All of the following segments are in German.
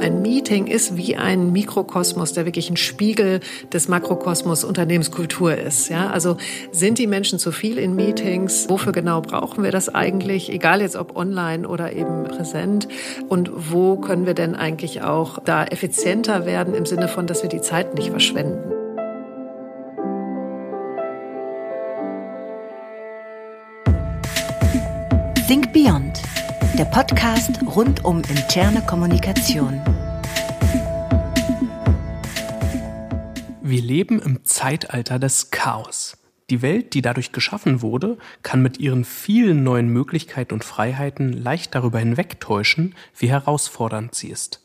Ein Meeting ist wie ein Mikrokosmos, der wirklich ein Spiegel des Makrokosmos Unternehmenskultur ist. Ja, also sind die Menschen zu viel in Meetings? Wofür genau brauchen wir das eigentlich? Egal jetzt ob online oder eben präsent. Und wo können wir denn eigentlich auch da effizienter werden im Sinne von, dass wir die Zeit nicht verschwenden? Think Beyond, der Podcast rund um interne Kommunikation. Wir leben im Zeitalter des Chaos. Die Welt, die dadurch geschaffen wurde, kann mit ihren vielen neuen Möglichkeiten und Freiheiten leicht darüber hinwegtäuschen, wie herausfordernd sie ist.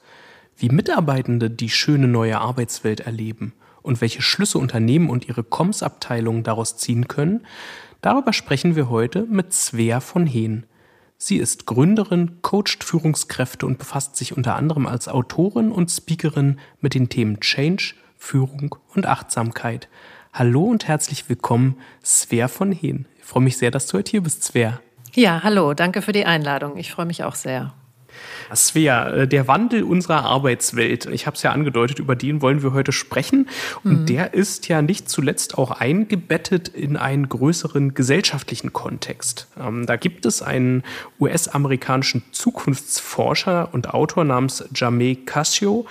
Wie Mitarbeitende die schöne neue Arbeitswelt erleben und welche Schlüsse Unternehmen und ihre Comms-Abteilungen daraus ziehen können, darüber sprechen wir heute mit Svea von Hehn. Sie ist Gründerin, coacht Führungskräfte und befasst sich unter anderem als Autorin und Speakerin mit den Themen Change, Führung und Achtsamkeit. Hallo und herzlich willkommen, Svea von Hehn. Ich freue mich sehr, dass du heute hier bist, Svea. Ja, hallo, danke für die Einladung. Ich freue mich auch sehr. Svea, äh, der Wandel unserer Arbeitswelt, ich habe es ja angedeutet, über den wollen wir heute sprechen. Und mhm. der ist ja nicht zuletzt auch eingebettet in einen größeren gesellschaftlichen Kontext. Ähm, da gibt es einen US-amerikanischen Zukunftsforscher und Autor namens Jamé Cassio,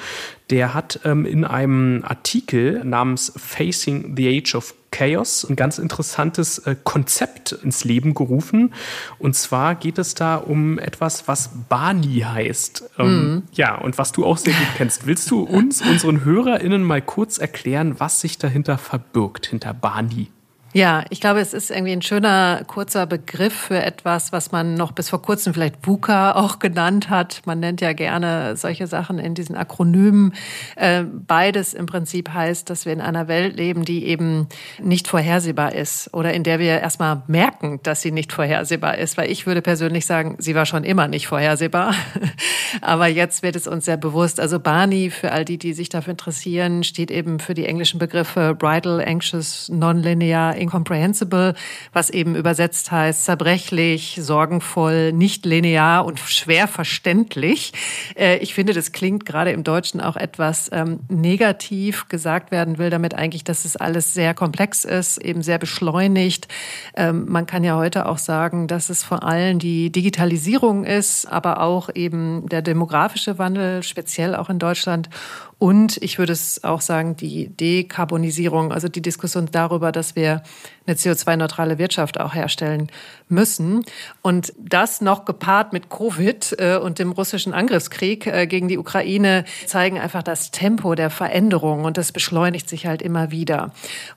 der hat ähm, in einem Artikel namens Facing the Age of Chaos ein ganz interessantes äh, Konzept ins Leben gerufen. Und zwar geht es da um etwas, was Bani heißt. Ähm, mhm. Ja, und was du auch sehr gut kennst. Willst du uns, unseren HörerInnen, mal kurz erklären, was sich dahinter verbirgt, hinter Bani? Ja, ich glaube, es ist irgendwie ein schöner, kurzer Begriff für etwas, was man noch bis vor kurzem vielleicht VUCA auch genannt hat. Man nennt ja gerne solche Sachen in diesen Akronymen. Äh, beides im Prinzip heißt, dass wir in einer Welt leben, die eben nicht vorhersehbar ist oder in der wir erstmal merken, dass sie nicht vorhersehbar ist. Weil ich würde persönlich sagen, sie war schon immer nicht vorhersehbar. Aber jetzt wird es uns sehr bewusst. Also Barney, für all die, die sich dafür interessieren, steht eben für die englischen Begriffe Bridal, Anxious, Nonlinear, incomprehensible, was eben übersetzt heißt zerbrechlich, sorgenvoll, nicht linear und schwer verständlich. Äh, ich finde, das klingt gerade im Deutschen auch etwas ähm, negativ gesagt werden will, damit eigentlich, dass es alles sehr komplex ist, eben sehr beschleunigt. Ähm, man kann ja heute auch sagen, dass es vor allem die Digitalisierung ist, aber auch eben der demografische Wandel, speziell auch in Deutschland und ich würde es auch sagen, die Dekarbonisierung, also die Diskussion darüber, dass wir eine CO2-neutrale Wirtschaft auch herstellen müssen. Und das noch gepaart mit Covid äh, und dem russischen Angriffskrieg äh, gegen die Ukraine zeigen einfach das Tempo der Veränderung und das beschleunigt sich halt immer wieder.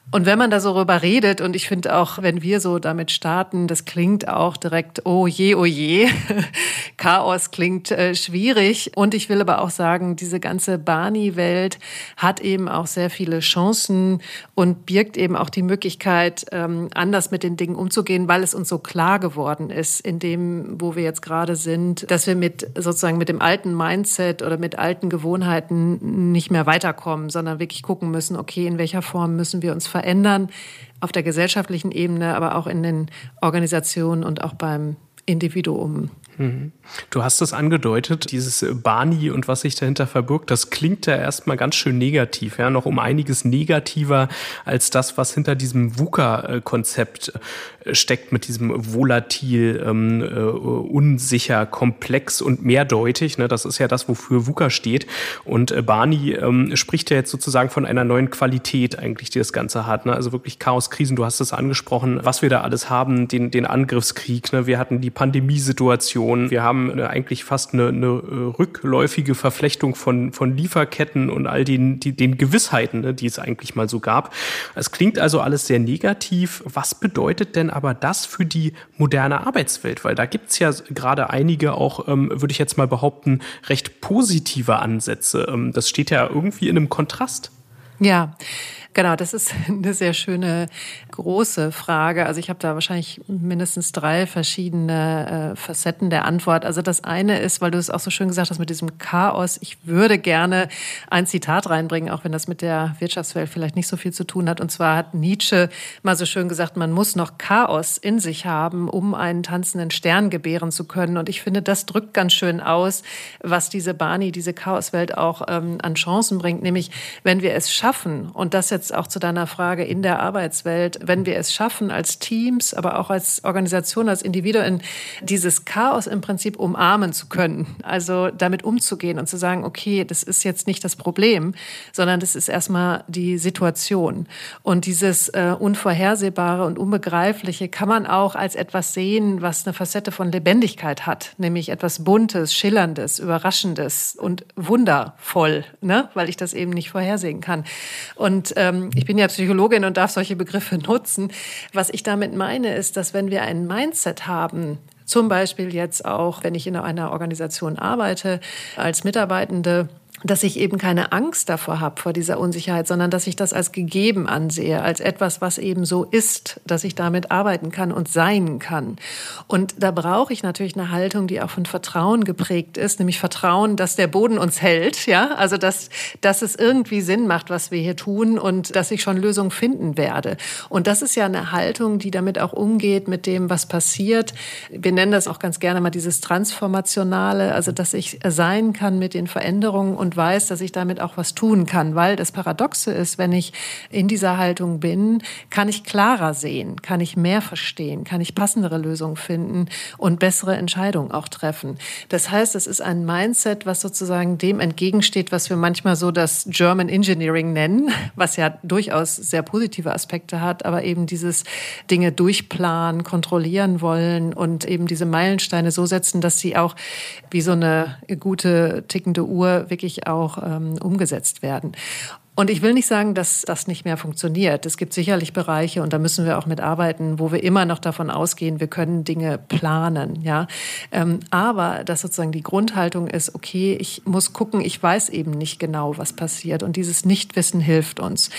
Und wenn man da so rüber redet, und ich finde auch, wenn wir so damit starten, das klingt auch direkt, oh je, oh je. Chaos klingt äh, schwierig. Und ich will aber auch sagen, diese ganze Barney-Welt hat eben auch sehr viele Chancen und birgt eben auch die Möglichkeit, ähm, anders mit den Dingen umzugehen, weil es uns so klar geworden ist, in dem, wo wir jetzt gerade sind, dass wir mit sozusagen mit dem alten Mindset oder mit alten Gewohnheiten nicht mehr weiterkommen, sondern wirklich gucken müssen, okay, in welcher Form müssen wir uns verändern verändern, auf der gesellschaftlichen Ebene, aber auch in den Organisationen und auch beim Individuum. Mhm. Du hast es angedeutet, dieses Barney und was sich dahinter verbirgt, das klingt ja erstmal ganz schön negativ, ja, noch um einiges negativer als das, was hinter diesem VUCA-Konzept äh, steckt, mit diesem volatil, ähm, äh, unsicher, komplex und mehrdeutig. Ne? Das ist ja das, wofür VUCA steht. Und äh, Barney ähm, spricht ja jetzt sozusagen von einer neuen Qualität eigentlich, die das Ganze hat. Ne? Also wirklich Chaos, Krisen, du hast es angesprochen, was wir da alles haben, den, den Angriffskrieg. Ne? Wir hatten die Pandemiesituation, wir haben haben eigentlich fast eine, eine äh, rückläufige Verflechtung von, von Lieferketten und all den, die, den Gewissheiten, ne, die es eigentlich mal so gab. Es klingt also alles sehr negativ. Was bedeutet denn aber das für die moderne Arbeitswelt? Weil da gibt es ja gerade einige auch, ähm, würde ich jetzt mal behaupten, recht positive Ansätze. Ähm, das steht ja irgendwie in einem Kontrast. Ja, Genau, das ist eine sehr schöne große Frage. Also ich habe da wahrscheinlich mindestens drei verschiedene äh, Facetten der Antwort. Also das eine ist, weil du es auch so schön gesagt hast mit diesem Chaos. Ich würde gerne ein Zitat reinbringen, auch wenn das mit der Wirtschaftswelt vielleicht nicht so viel zu tun hat. Und zwar hat Nietzsche mal so schön gesagt, man muss noch Chaos in sich haben, um einen tanzenden Stern gebären zu können. Und ich finde, das drückt ganz schön aus, was diese Bani, diese Chaoswelt auch ähm, an Chancen bringt. Nämlich, wenn wir es schaffen, und das jetzt jetzt auch zu deiner Frage in der Arbeitswelt, wenn wir es schaffen, als Teams, aber auch als Organisation, als Individuen, dieses Chaos im Prinzip umarmen zu können, also damit umzugehen und zu sagen, okay, das ist jetzt nicht das Problem, sondern das ist erstmal die Situation. Und dieses äh, Unvorhersehbare und Unbegreifliche kann man auch als etwas sehen, was eine Facette von Lebendigkeit hat, nämlich etwas Buntes, Schillerndes, Überraschendes und wundervoll, ne? weil ich das eben nicht vorhersehen kann. Und ähm, ähm, ich bin ja Psychologin und darf solche Begriffe nutzen. Was ich damit meine, ist, dass wenn wir ein Mindset haben, zum Beispiel jetzt auch, wenn ich in einer Organisation arbeite als Mitarbeitende, dass ich eben keine Angst davor habe, vor dieser Unsicherheit, sondern dass ich das als gegeben ansehe, als etwas, was eben so ist, dass ich damit arbeiten kann und sein kann. Und da brauche ich natürlich eine Haltung, die auch von Vertrauen geprägt ist, nämlich Vertrauen, dass der Boden uns hält, ja, also dass, dass es irgendwie Sinn macht, was wir hier tun und dass ich schon Lösungen finden werde. Und das ist ja eine Haltung, die damit auch umgeht mit dem, was passiert. Wir nennen das auch ganz gerne mal dieses Transformationale, also dass ich sein kann mit den Veränderungen und weiß, dass ich damit auch was tun kann. Weil das Paradoxe ist, wenn ich in dieser Haltung bin, kann ich klarer sehen, kann ich mehr verstehen, kann ich passendere Lösungen finden und bessere Entscheidungen auch treffen. Das heißt, es ist ein Mindset, was sozusagen dem entgegensteht, was wir manchmal so das German Engineering nennen, was ja durchaus sehr positive Aspekte hat, aber eben dieses Dinge durchplanen, kontrollieren wollen und eben diese Meilensteine so setzen, dass sie auch wie so eine gute tickende Uhr wirklich auch ähm, umgesetzt werden. Und ich will nicht sagen, dass das nicht mehr funktioniert. Es gibt sicherlich Bereiche, und da müssen wir auch mitarbeiten, wo wir immer noch davon ausgehen, wir können Dinge planen, ja. Ähm, aber dass sozusagen die Grundhaltung ist, okay, ich muss gucken, ich weiß eben nicht genau, was passiert. Und dieses Nichtwissen hilft uns.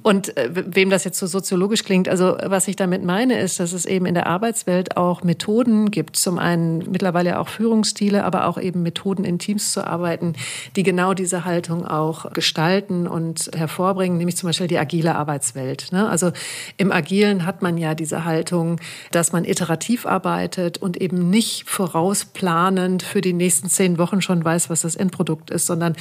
Und äh, wem das jetzt so soziologisch klingt, also was ich damit meine, ist, dass es eben in der Arbeitswelt auch Methoden gibt. Zum einen mittlerweile auch Führungsstile, aber auch eben Methoden in Teams zu arbeiten, die genau diese Haltung auch gestalten und hervorbringen, nämlich zum Beispiel die agile Arbeitswelt. Ne? Also im Agilen hat man ja diese Haltung, dass man iterativ arbeitet und eben nicht vorausplanend für die nächsten zehn Wochen schon weiß, was das Endprodukt ist, sondern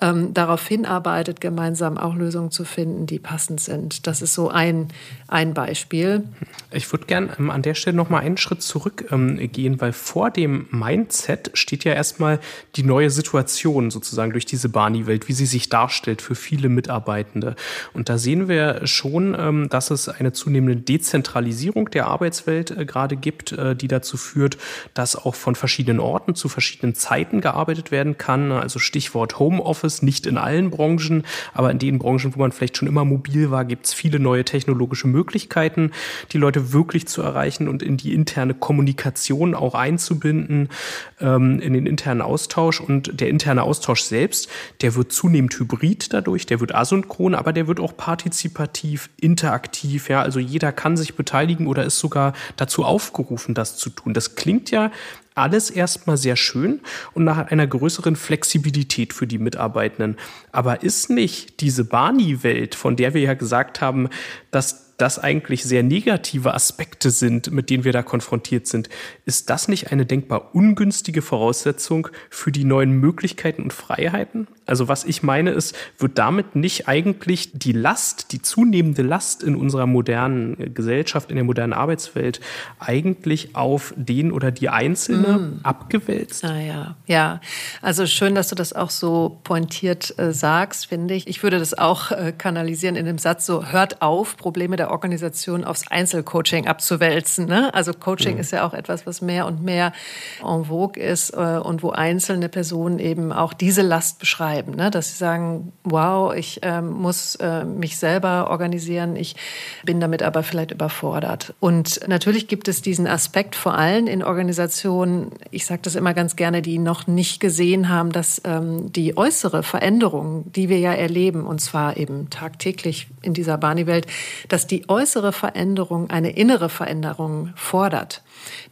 ähm, darauf hinarbeitet, gemeinsam auch Lösungen zu finden, die passend sind. Das ist so ein, ein Beispiel. Ich würde gerne ähm, an der Stelle noch mal einen Schritt zurückgehen, ähm, weil vor dem Mindset steht ja erstmal die neue Situation sozusagen durch diese Barney-Welt, wie sie sich darstellt für viele mit Mitarbeitende. Und da sehen wir schon, ähm, dass es eine zunehmende Dezentralisierung der Arbeitswelt äh, gerade gibt, äh, die dazu führt, dass auch von verschiedenen Orten zu verschiedenen Zeiten gearbeitet werden kann. Also Stichwort Homeoffice, nicht in allen Branchen, aber in den Branchen, wo man vielleicht schon immer mobil war, gibt es viele neue technologische Möglichkeiten, die Leute wirklich zu erreichen und in die interne Kommunikation auch einzubinden, ähm, in den internen Austausch. Und der interne Austausch selbst, der wird zunehmend hybrid dadurch, der wird asynchron, aber der wird auch partizipativ, interaktiv. Ja, also jeder kann sich beteiligen oder ist sogar dazu aufgerufen, das zu tun. Das klingt ja alles erstmal sehr schön und nach einer größeren Flexibilität für die Mitarbeitenden. Aber ist nicht diese Barney-Welt, von der wir ja gesagt haben, dass das eigentlich sehr negative Aspekte sind, mit denen wir da konfrontiert sind, ist das nicht eine denkbar ungünstige Voraussetzung für die neuen Möglichkeiten und Freiheiten? Also was ich meine ist, wird damit nicht eigentlich die Last, die zunehmende Last in unserer modernen Gesellschaft, in der modernen Arbeitswelt eigentlich auf den oder die Einzelne mm. abgewälzt? Ah, ja, ja. Also schön, dass du das auch so pointiert äh, sagst, finde ich. Ich würde das auch äh, kanalisieren in dem Satz so, hört auf, Probleme der Organisation aufs Einzelcoaching abzuwälzen. Ne? Also Coaching mhm. ist ja auch etwas, was mehr und mehr en vogue ist äh, und wo einzelne Personen eben auch diese Last beschreiben, ne? dass sie sagen, wow, ich äh, muss äh, mich selber organisieren, ich bin damit aber vielleicht überfordert. Und natürlich gibt es diesen Aspekt vor allem in Organisationen, ich sage das immer ganz gerne, die noch nicht gesehen haben, dass ähm, die äußere Veränderung, die wir ja erleben, und zwar eben tagtäglich in dieser Barney-Welt, dass die äußere Veränderung eine innere Veränderung fordert.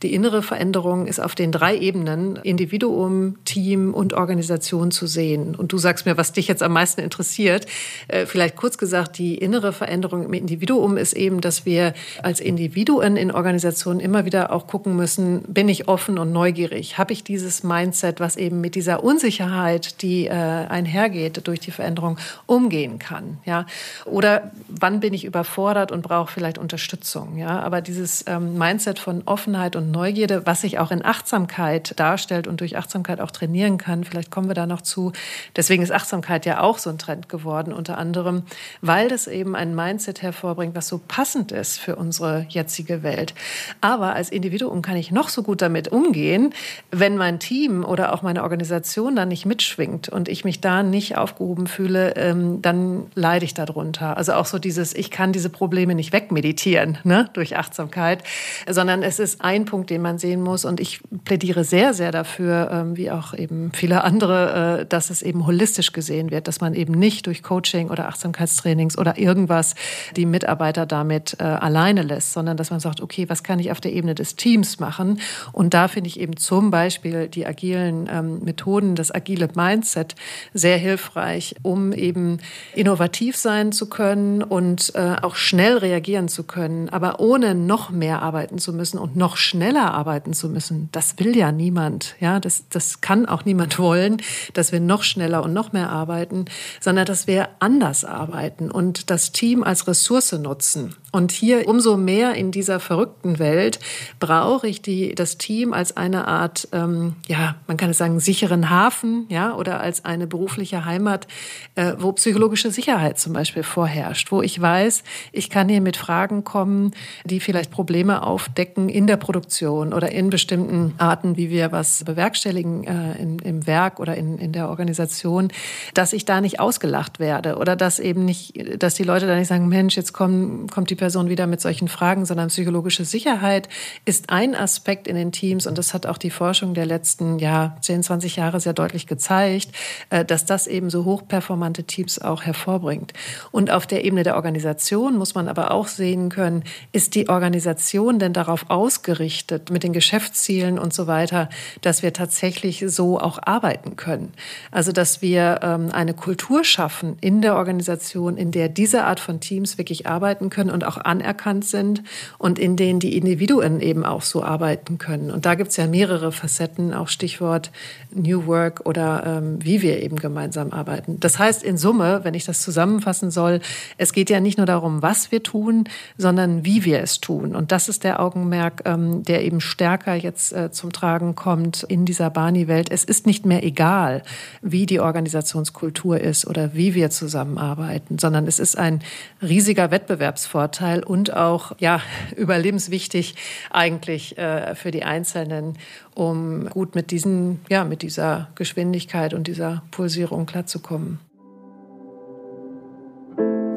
Die innere Veränderung ist auf den drei Ebenen Individuum, Team und Organisation zu sehen. Und du sagst mir, was dich jetzt am meisten interessiert. Äh, vielleicht kurz gesagt, die innere Veränderung im Individuum ist eben, dass wir als Individuen in Organisationen immer wieder auch gucken müssen, bin ich offen und neugierig? Habe ich dieses Mindset, was eben mit dieser Unsicherheit, die äh, einhergeht durch die Veränderung, umgehen kann? Ja? Oder wann bin ich überfordert und brauche vielleicht Unterstützung? Ja? Aber dieses ähm, Mindset von Offenheit Offenheit und Neugierde, was sich auch in Achtsamkeit darstellt und durch Achtsamkeit auch trainieren kann. Vielleicht kommen wir da noch zu. Deswegen ist Achtsamkeit ja auch so ein Trend geworden, unter anderem, weil das eben ein Mindset hervorbringt, was so passend ist für unsere jetzige Welt. Aber als Individuum kann ich noch so gut damit umgehen, wenn mein Team oder auch meine Organisation da nicht mitschwingt und ich mich da nicht aufgehoben fühle, ähm, dann leide ich darunter. Also auch so dieses, ich kann diese Probleme nicht wegmeditieren ne, durch Achtsamkeit, sondern es ist ein Punkt, den man sehen muss. Und ich plädiere sehr, sehr dafür, ähm, wie auch eben viele andere, äh, dass es eben holistisch gesehen wird, dass man eben nicht durch Coaching oder Achtsamkeitstrainings oder irgendwas die Mitarbeiter damit äh, alleine lässt, sondern dass man sagt, okay, was kann ich auf der Ebene des Teams machen? Und da finde ich eben zum Beispiel die agilen ähm, Methoden, das agile Mindset sehr hilfreich, um eben innovativ sein zu können und äh, auch schnell reagieren zu können, aber ohne noch mehr arbeiten zu müssen und noch noch schneller arbeiten zu müssen, das will ja niemand. Ja, das, das kann auch niemand wollen, dass wir noch schneller und noch mehr arbeiten, sondern dass wir anders arbeiten und das Team als Ressource nutzen. Und hier umso mehr in dieser verrückten Welt brauche ich die, das Team als eine Art, ähm, ja, man kann es sagen, sicheren Hafen, ja, oder als eine berufliche Heimat, äh, wo psychologische Sicherheit zum Beispiel vorherrscht, wo ich weiß, ich kann hier mit Fragen kommen, die vielleicht Probleme aufdecken in der Produktion oder in bestimmten Arten, wie wir was bewerkstelligen äh, in, im Werk oder in, in der Organisation, dass ich da nicht ausgelacht werde oder dass eben nicht, dass die Leute da nicht sagen, Mensch, jetzt kommen, kommt die Person wieder mit solchen Fragen, sondern psychologische Sicherheit ist ein Aspekt in den Teams und das hat auch die Forschung der letzten ja, 10, 20 Jahre sehr deutlich gezeigt, äh, dass das eben so hochperformante Teams auch hervorbringt. Und auf der Ebene der Organisation muss man aber auch sehen können, ist die Organisation denn darauf ausgerichtet mit den Geschäftszielen und so weiter, dass wir tatsächlich so auch arbeiten können. Also dass wir ähm, eine Kultur schaffen in der Organisation, in der diese Art von Teams wirklich arbeiten können und auch auch anerkannt sind und in denen die Individuen eben auch so arbeiten können. Und da gibt es ja mehrere Facetten, auch Stichwort New Work oder ähm, wie wir eben gemeinsam arbeiten. Das heißt in Summe, wenn ich das zusammenfassen soll, es geht ja nicht nur darum, was wir tun, sondern wie wir es tun. Und das ist der Augenmerk, ähm, der eben stärker jetzt äh, zum Tragen kommt in dieser Barney-Welt. Es ist nicht mehr egal, wie die Organisationskultur ist oder wie wir zusammenarbeiten, sondern es ist ein riesiger Wettbewerbsvorteil Vorteil und auch ja, überlebenswichtig eigentlich äh, für die Einzelnen, um gut mit, diesen, ja, mit dieser Geschwindigkeit und dieser Pulsierung klarzukommen.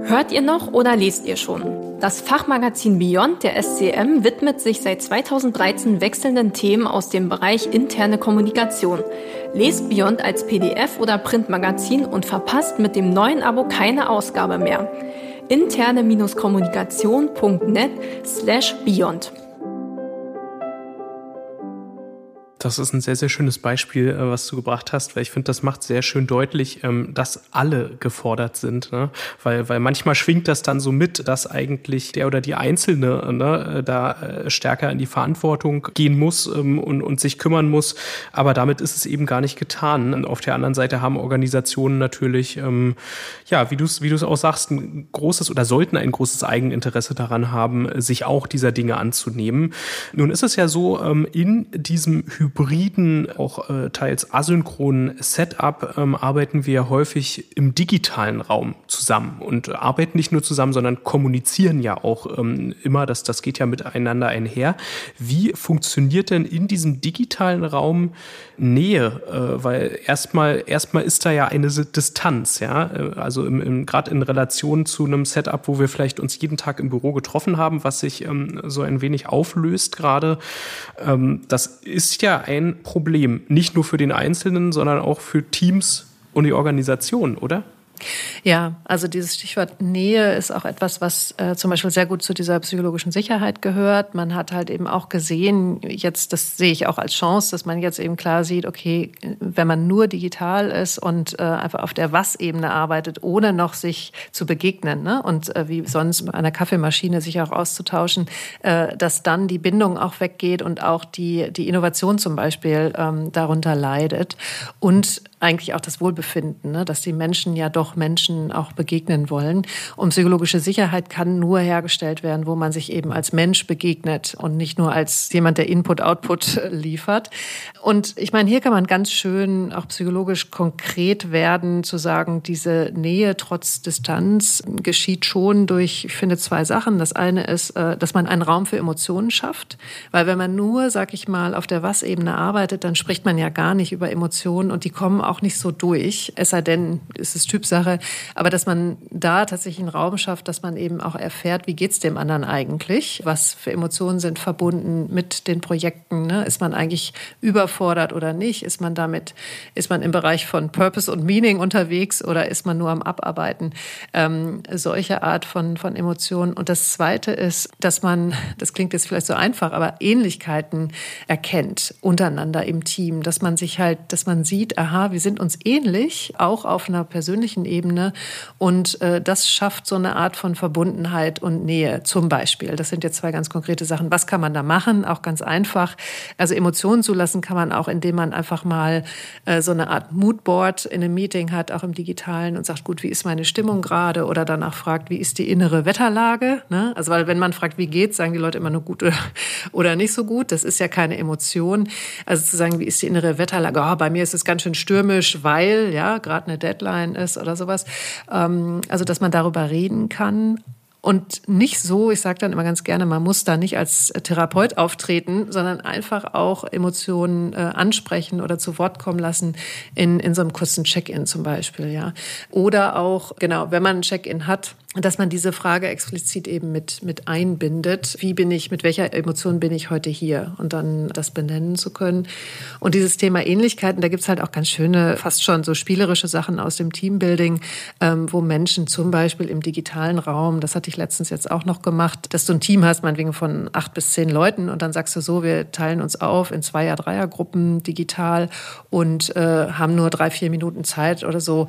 Hört ihr noch oder lest ihr schon? Das Fachmagazin Beyond der SCM widmet sich seit 2013 wechselnden Themen aus dem Bereich interne Kommunikation. Lest Beyond als PDF oder Printmagazin und verpasst mit dem neuen Abo keine Ausgabe mehr interne-kommunikation.net slash beyond. Das ist ein sehr, sehr schönes Beispiel, äh, was du gebracht hast, weil ich finde, das macht sehr schön deutlich, ähm, dass alle gefordert sind. Ne? Weil, weil manchmal schwingt das dann so mit, dass eigentlich der oder die Einzelne ne, da äh, stärker in die Verantwortung gehen muss ähm, und, und sich kümmern muss. Aber damit ist es eben gar nicht getan. Und auf der anderen Seite haben Organisationen natürlich, ähm, ja, wie du es wie du's auch sagst, ein großes oder sollten ein großes Eigeninteresse daran haben, sich auch dieser Dinge anzunehmen. Nun ist es ja so, in diesem Hybrid hybriden, auch äh, teils asynchronen Setup ähm, arbeiten wir häufig im digitalen Raum zusammen und arbeiten nicht nur zusammen, sondern kommunizieren ja auch ähm, immer. Das, das geht ja miteinander einher. Wie funktioniert denn in diesem digitalen Raum Nähe? Äh, weil erstmal, erstmal ist da ja eine Distanz, ja. Äh, also im, im, gerade in Relation zu einem Setup, wo wir vielleicht uns jeden Tag im Büro getroffen haben, was sich ähm, so ein wenig auflöst gerade. Ähm, das ist ja ein Problem. Nicht nur für den Einzelnen, sondern auch für Teams und die Organisation, oder? Ja, also dieses Stichwort Nähe ist auch etwas, was äh, zum Beispiel sehr gut zu dieser psychologischen Sicherheit gehört. Man hat halt eben auch gesehen, jetzt, das sehe ich auch als Chance, dass man jetzt eben klar sieht, okay, wenn man nur digital ist und äh, einfach auf der Was-Ebene arbeitet, ohne noch sich zu begegnen ne? und äh, wie sonst bei einer Kaffeemaschine sich auch auszutauschen, äh, dass dann die Bindung auch weggeht und auch die, die Innovation zum Beispiel ähm, darunter leidet. Und eigentlich auch das Wohlbefinden, ne? dass die Menschen ja doch Menschen auch begegnen wollen. Und psychologische Sicherheit kann nur hergestellt werden, wo man sich eben als Mensch begegnet und nicht nur als jemand, der Input-Output liefert. Und ich meine, hier kann man ganz schön auch psychologisch konkret werden, zu sagen, diese Nähe trotz Distanz geschieht schon durch, ich finde, zwei Sachen. Das eine ist, äh, dass man einen Raum für Emotionen schafft, weil wenn man nur, sag ich mal, auf der Was-Ebene arbeitet, dann spricht man ja gar nicht über Emotionen und die kommen auch nicht so durch, es sei denn, es ist Typsache, aber dass man da tatsächlich einen Raum schafft, dass man eben auch erfährt, wie geht's dem anderen eigentlich, was für Emotionen sind verbunden mit den Projekten, ne? ist man eigentlich überfordert oder nicht, ist man damit, ist man im Bereich von Purpose und Meaning unterwegs oder ist man nur am Abarbeiten, ähm, solche Art von, von Emotionen. Und das Zweite ist, dass man, das klingt jetzt vielleicht so einfach, aber Ähnlichkeiten erkennt untereinander im Team, dass man sich halt, dass man sieht, aha, wir sind uns ähnlich, auch auf einer persönlichen Ebene. Und äh, das schafft so eine Art von Verbundenheit und Nähe zum Beispiel. Das sind jetzt zwei ganz konkrete Sachen. Was kann man da machen? Auch ganz einfach. Also Emotionen zulassen kann man auch, indem man einfach mal äh, so eine Art Moodboard in einem Meeting hat, auch im digitalen und sagt, gut, wie ist meine Stimmung gerade? Oder danach fragt, wie ist die innere Wetterlage? Ne? Also weil wenn man fragt, wie geht's, sagen die Leute immer nur gut oder, nicht so gut. Das ist ja keine Emotion. Also zu sagen, wie ist die innere Wetterlage? Oh, bei mir ist es ganz schön stürmisch stürmisch, weil ja gerade eine Deadline ist oder sowas. Ähm, also dass man darüber reden kann. Und nicht so, ich sage dann immer ganz gerne, man muss da nicht als Therapeut auftreten, sondern einfach auch Emotionen äh, ansprechen oder zu Wort kommen lassen in, in so einem kurzen Check-in zum Beispiel. ja. Oder auch, genau, wenn man ein Check-in hat, dass man diese Frage explizit eben mit, mit einbindet. Wie bin ich, mit welcher Emotion bin ich heute hier? Und dann das benennen zu können. Und dieses Thema Ähnlichkeiten, da gibt's halt auch ganz schöne, fast schon so spielerische Sachen aus dem Teambuilding, ähm, wo Menschen zum Beispiel im digitalen Raum, das hatte ich letztens jetzt auch noch gemacht, dass du ein Team hast, meinetwegen von acht bis zehn Leuten und dann sagst du so, wir teilen uns auf in Zweier-, Dreiergruppen digital und äh, haben nur drei, vier Minuten Zeit oder so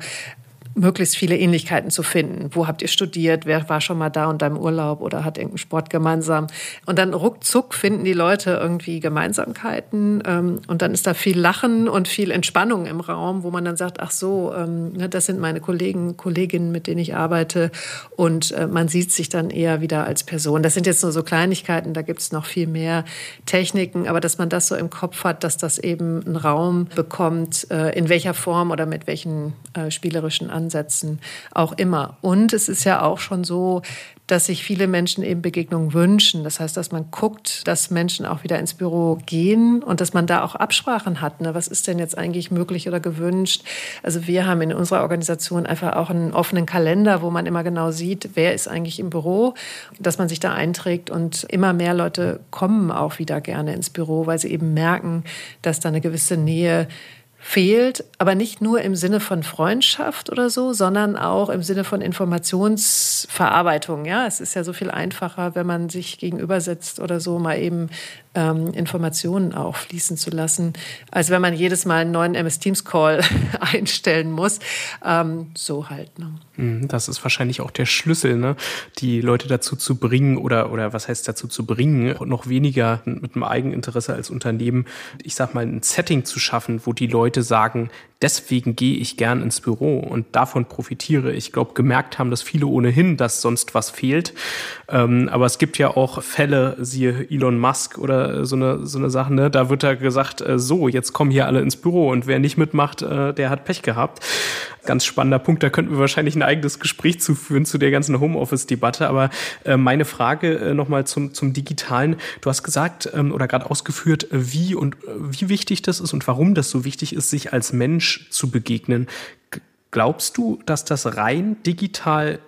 möglichst viele Ähnlichkeiten zu finden. Wo habt ihr studiert? Wer war schon mal da und da im Urlaub oder hat irgendeinen Sport gemeinsam? Und dann ruckzuck finden die Leute irgendwie Gemeinsamkeiten ähm, und dann ist da viel Lachen und viel Entspannung im Raum, wo man dann sagt, ach so, ähm, ne, das sind meine Kollegen, Kolleginnen, mit denen ich arbeite und äh, man sieht sich dann eher wieder als Person. Das sind jetzt nur so Kleinigkeiten, da gibt es noch viel mehr Techniken, aber dass man das so im Kopf hat, dass das eben einen Raum bekommt, äh, in welcher Form oder mit welchen äh, spielerischen Ansätzen auch immer. Und es ist ja auch schon so, dass sich viele Menschen eben Begegnungen wünschen. Das heißt, dass man guckt, dass Menschen auch wieder ins Büro gehen und dass man da auch Absprachen hat. Ne? Was ist denn jetzt eigentlich möglich oder gewünscht? Also wir haben in unserer Organisation einfach auch einen offenen Kalender, wo man immer genau sieht, wer ist eigentlich im Büro, dass man sich da einträgt und immer mehr Leute kommen auch wieder gerne ins Büro, weil sie eben merken, dass da eine gewisse Nähe fehlt, aber nicht nur im Sinne von Freundschaft oder so, sondern auch im Sinne von Informationsverarbeitung. Ja, es ist ja so viel einfacher, wenn man sich gegenüber sitzt oder so, mal eben ähm, Informationen auch fließen zu lassen, als wenn man jedes Mal einen neuen MS Teams Call einstellen muss. Ähm, so halt. Ne? Mhm, das ist wahrscheinlich auch der Schlüssel, ne? die Leute dazu zu bringen oder, oder was heißt dazu zu bringen, noch weniger mit einem Eigeninteresse als Unternehmen, ich sag mal, ein Setting zu schaffen, wo die Leute sagen, deswegen gehe ich gern ins Büro und davon profitiere. Ich glaube, gemerkt haben das viele ohnehin, dass sonst was fehlt. Ähm, aber es gibt ja auch Fälle, siehe Elon Musk oder so eine, so eine Sache, ne? da wird da gesagt, äh, so, jetzt kommen hier alle ins Büro und wer nicht mitmacht, äh, der hat Pech gehabt. Ganz spannender Punkt, da könnten wir wahrscheinlich ein eigenes Gespräch zu führen zu der ganzen Homeoffice-Debatte. Aber äh, meine Frage äh, nochmal zum, zum Digitalen. Du hast gesagt ähm, oder gerade ausgeführt, wie und äh, wie wichtig das ist und warum das so wichtig ist, sich als Mensch zu begegnen. Glaubst du, dass das rein digital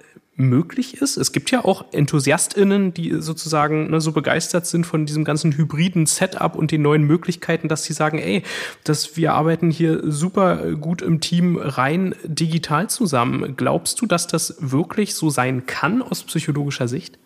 möglich ist. Es gibt ja auch EnthusiastInnen, die sozusagen ne, so begeistert sind von diesem ganzen hybriden Setup und den neuen Möglichkeiten, dass sie sagen, ey, dass wir arbeiten hier super gut im Team rein digital zusammen. Glaubst du, dass das wirklich so sein kann aus psychologischer Sicht?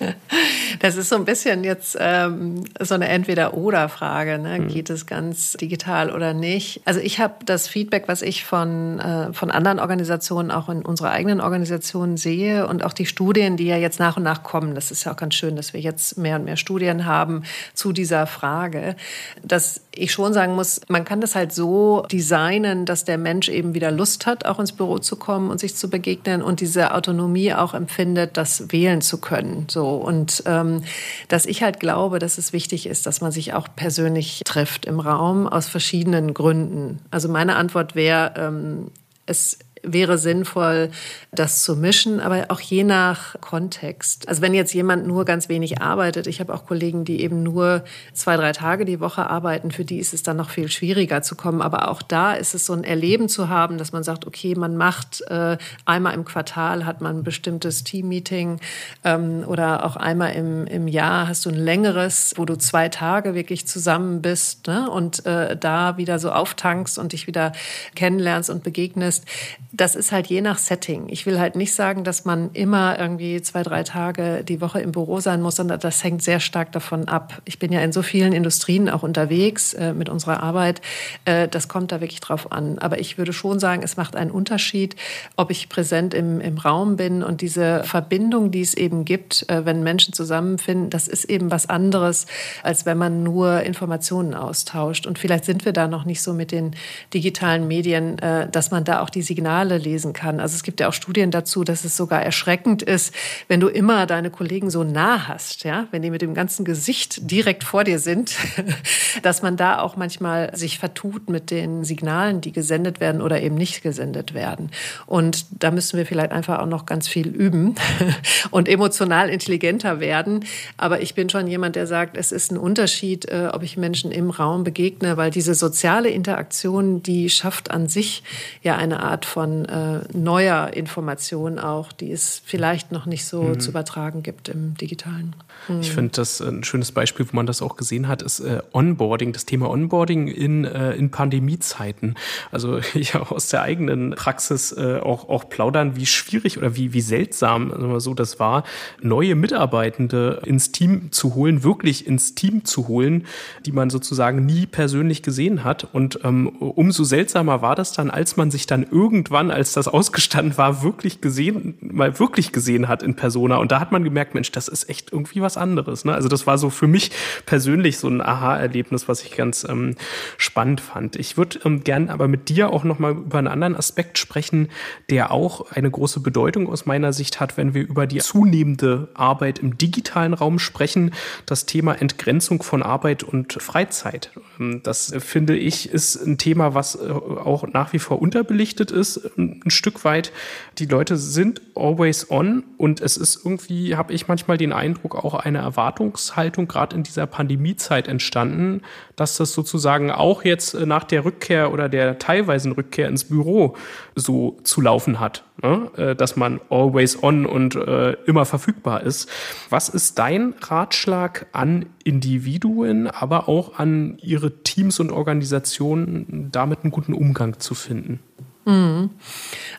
Das ist so ein bisschen jetzt ähm, so eine Entweder-Oder-Frage. Ne? Mhm. Geht es ganz digital oder nicht? Also ich habe das Feedback, was ich von, äh, von anderen Organisationen, auch in unserer eigenen Organisation sehe und auch die Studien, die ja jetzt nach und nach kommen. Das ist ja auch ganz schön, dass wir jetzt mehr und mehr Studien haben zu dieser Frage, dass ich schon sagen muss, man kann das halt so designen, dass der Mensch eben wieder Lust hat, auch ins Büro zu kommen und sich zu begegnen und diese Autonomie auch empfindet, das wählen zu können. So und ähm, dass ich halt glaube, dass es wichtig ist, dass man sich auch persönlich trifft im Raum aus verschiedenen Gründen. Also meine Antwort wäre, ähm, es wäre sinnvoll, das zu mischen, aber auch je nach Kontext. Also wenn jetzt jemand nur ganz wenig arbeitet, ich habe auch Kollegen, die eben nur zwei, drei Tage die Woche arbeiten, für die ist es dann noch viel schwieriger zu kommen. Aber auch da ist es so ein Erleben zu haben, dass man sagt, okay, man macht äh, einmal im Quartal hat man ein bestimmtes Teammeeting ähm, oder auch einmal im, im Jahr hast du ein längeres, wo du zwei Tage wirklich zusammen bist ne? und äh, da wieder so auftankst und dich wieder kennenlernst und begegnest das ist halt je nach Setting. Ich will halt nicht sagen, dass man immer irgendwie zwei, drei Tage die Woche im Büro sein muss, sondern das hängt sehr stark davon ab. Ich bin ja in so vielen Industrien auch unterwegs äh, mit unserer Arbeit. Äh, das kommt da wirklich drauf an. Aber ich würde schon sagen, es macht einen Unterschied, ob ich präsent im, im Raum bin und diese Verbindung, die es eben gibt, äh, wenn Menschen zusammenfinden, das ist eben was anderes, als wenn man nur Informationen austauscht. Und vielleicht sind wir da noch nicht so mit den digitalen Medien, äh, dass man da auch die Signale Signale lesen kann. Also es gibt ja auch Studien dazu, dass es sogar erschreckend ist, wenn du immer deine Kollegen so nah hast, ja, wenn die mit dem ganzen Gesicht direkt vor dir sind, dass man da auch manchmal sich vertut mit den Signalen, die gesendet werden oder eben nicht gesendet werden. Und da müssen wir vielleicht einfach auch noch ganz viel üben und emotional intelligenter werden. Aber ich bin schon jemand, der sagt, es ist ein Unterschied, äh, ob ich Menschen im Raum begegne, weil diese soziale Interaktion, die schafft an sich ja eine Art von von äh, neuer Information auch, die es vielleicht noch nicht so mhm. zu übertragen gibt im digitalen. Mhm. Ich finde das ein schönes Beispiel, wo man das auch gesehen hat, ist äh, Onboarding, das Thema Onboarding in, äh, in Pandemiezeiten. Also ich auch aus der eigenen Praxis äh, auch, auch plaudern, wie schwierig oder wie, wie seltsam so das war, neue Mitarbeitende ins Team zu holen, wirklich ins Team zu holen, die man sozusagen nie persönlich gesehen hat. Und ähm, umso seltsamer war das dann, als man sich dann irgendwann irgendwann, als das ausgestanden war, wirklich gesehen, mal wirklich gesehen hat in Persona. Und da hat man gemerkt, Mensch, das ist echt irgendwie was anderes. Ne? Also das war so für mich persönlich so ein Aha-Erlebnis, was ich ganz ähm, spannend fand. Ich würde ähm, gern aber mit dir auch nochmal über einen anderen Aspekt sprechen, der auch eine große Bedeutung aus meiner Sicht hat, wenn wir über die zunehmende Arbeit im digitalen Raum sprechen. Das Thema Entgrenzung von Arbeit und Freizeit. Ähm, das äh, finde ich ist ein Thema, was äh, auch nach wie vor unterbelichtet ist ein Stück weit. Die Leute sind always on und es ist irgendwie, habe ich manchmal den Eindruck, auch eine Erwartungshaltung gerade in dieser Pandemiezeit entstanden, dass das sozusagen auch jetzt nach der Rückkehr oder der teilweisen Rückkehr ins Büro so zu laufen hat, ne? Äh, dass man always on und äh, immer verfügbar ist. Was ist dein Ratschlag an Individuen, aber auch an ihre Teams und Organisationen, damit einen guten Umgang zu finden? Mhm.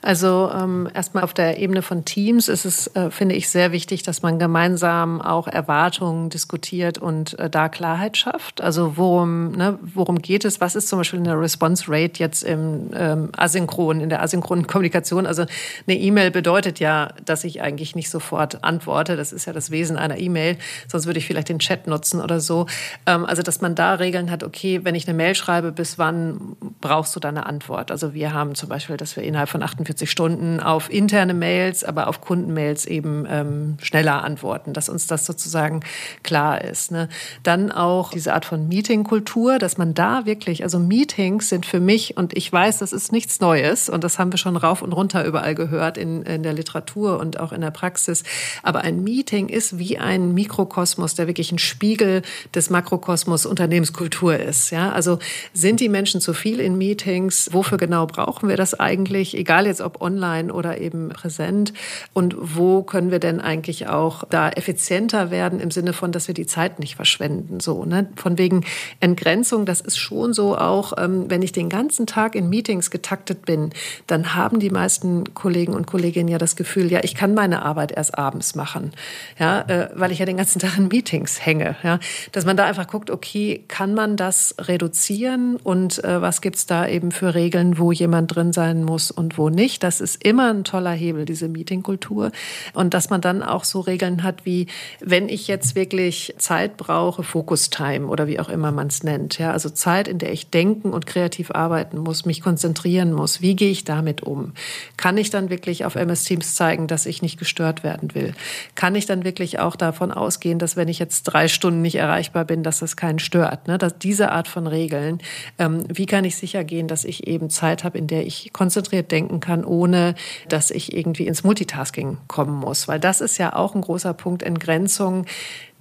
Also ähm, erstmal auf der Ebene von Teams ist es, äh, finde ich, sehr wichtig, dass man gemeinsam auch Erwartungen diskutiert und äh, da Klarheit schafft. Also worum, ne, worum geht es? Was ist zum Beispiel eine Response Rate jetzt im ähm, Asynchron, in der asynchronen Kommunikation? Also eine E-Mail bedeutet ja, dass ich eigentlich nicht sofort antworte. Das ist ja das Wesen einer E-Mail. Sonst würde ich vielleicht den Chat nutzen oder so. Ähm, also dass man da Regeln hat, okay, wenn ich eine Mail schreibe, bis wann brauchst du da eine Antwort? Also wir haben zum Beispiel, dass wir innerhalb von 48 48 Stunden auf interne Mails, aber auf Kundenmails eben ähm, schneller antworten, dass uns das sozusagen klar ist. Ne? Dann auch diese Art von Meetingkultur, dass man da wirklich, also Meetings sind für mich, und ich weiß, das ist nichts Neues, und das haben wir schon rauf und runter überall gehört in, in der Literatur und auch in der Praxis, aber ein Meeting ist wie ein Mikrokosmos, der wirklich ein Spiegel des Makrokosmos Unternehmenskultur ist. Ja? Also sind die Menschen zu viel in Meetings? Wofür genau brauchen wir das eigentlich? Egal jetzt, ob online oder eben präsent. Und wo können wir denn eigentlich auch da effizienter werden im Sinne von, dass wir die Zeit nicht verschwenden? So, ne? Von wegen Entgrenzung, das ist schon so auch, ähm, wenn ich den ganzen Tag in Meetings getaktet bin, dann haben die meisten Kollegen und Kolleginnen ja das Gefühl, ja, ich kann meine Arbeit erst abends machen, ja, äh, weil ich ja den ganzen Tag in Meetings hänge, ja, dass man da einfach guckt, okay, kann man das reduzieren und äh, was gibt's da eben für Regeln, wo jemand drin sein muss und wo nicht? Das ist immer ein toller Hebel, diese Meetingkultur. Und dass man dann auch so Regeln hat, wie wenn ich jetzt wirklich Zeit brauche, Focus Time oder wie auch immer man es nennt. Ja, also Zeit, in der ich denken und kreativ arbeiten muss, mich konzentrieren muss. Wie gehe ich damit um? Kann ich dann wirklich auf MS Teams zeigen, dass ich nicht gestört werden will? Kann ich dann wirklich auch davon ausgehen, dass wenn ich jetzt drei Stunden nicht erreichbar bin, dass das keinen stört? Ne? Dass diese Art von Regeln. Ähm, wie kann ich sicher gehen, dass ich eben Zeit habe, in der ich konzentriert denken kann? ohne dass ich irgendwie ins Multitasking kommen muss. Weil das ist ja auch ein großer Punkt Entgrenzung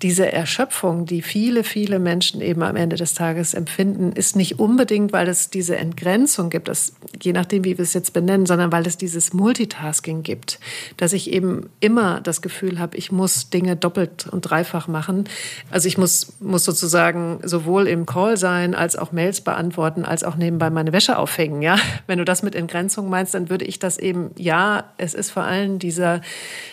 diese Erschöpfung, die viele, viele Menschen eben am Ende des Tages empfinden, ist nicht unbedingt, weil es diese Entgrenzung gibt, das, je nachdem, wie wir es jetzt benennen, sondern weil es dieses Multitasking gibt, dass ich eben immer das Gefühl habe, ich muss Dinge doppelt und dreifach machen. Also ich muss, muss sozusagen sowohl im Call sein, als auch Mails beantworten, als auch nebenbei meine Wäsche aufhängen. Ja, wenn du das mit Entgrenzung meinst, dann würde ich das eben, ja, es ist vor allem dieser,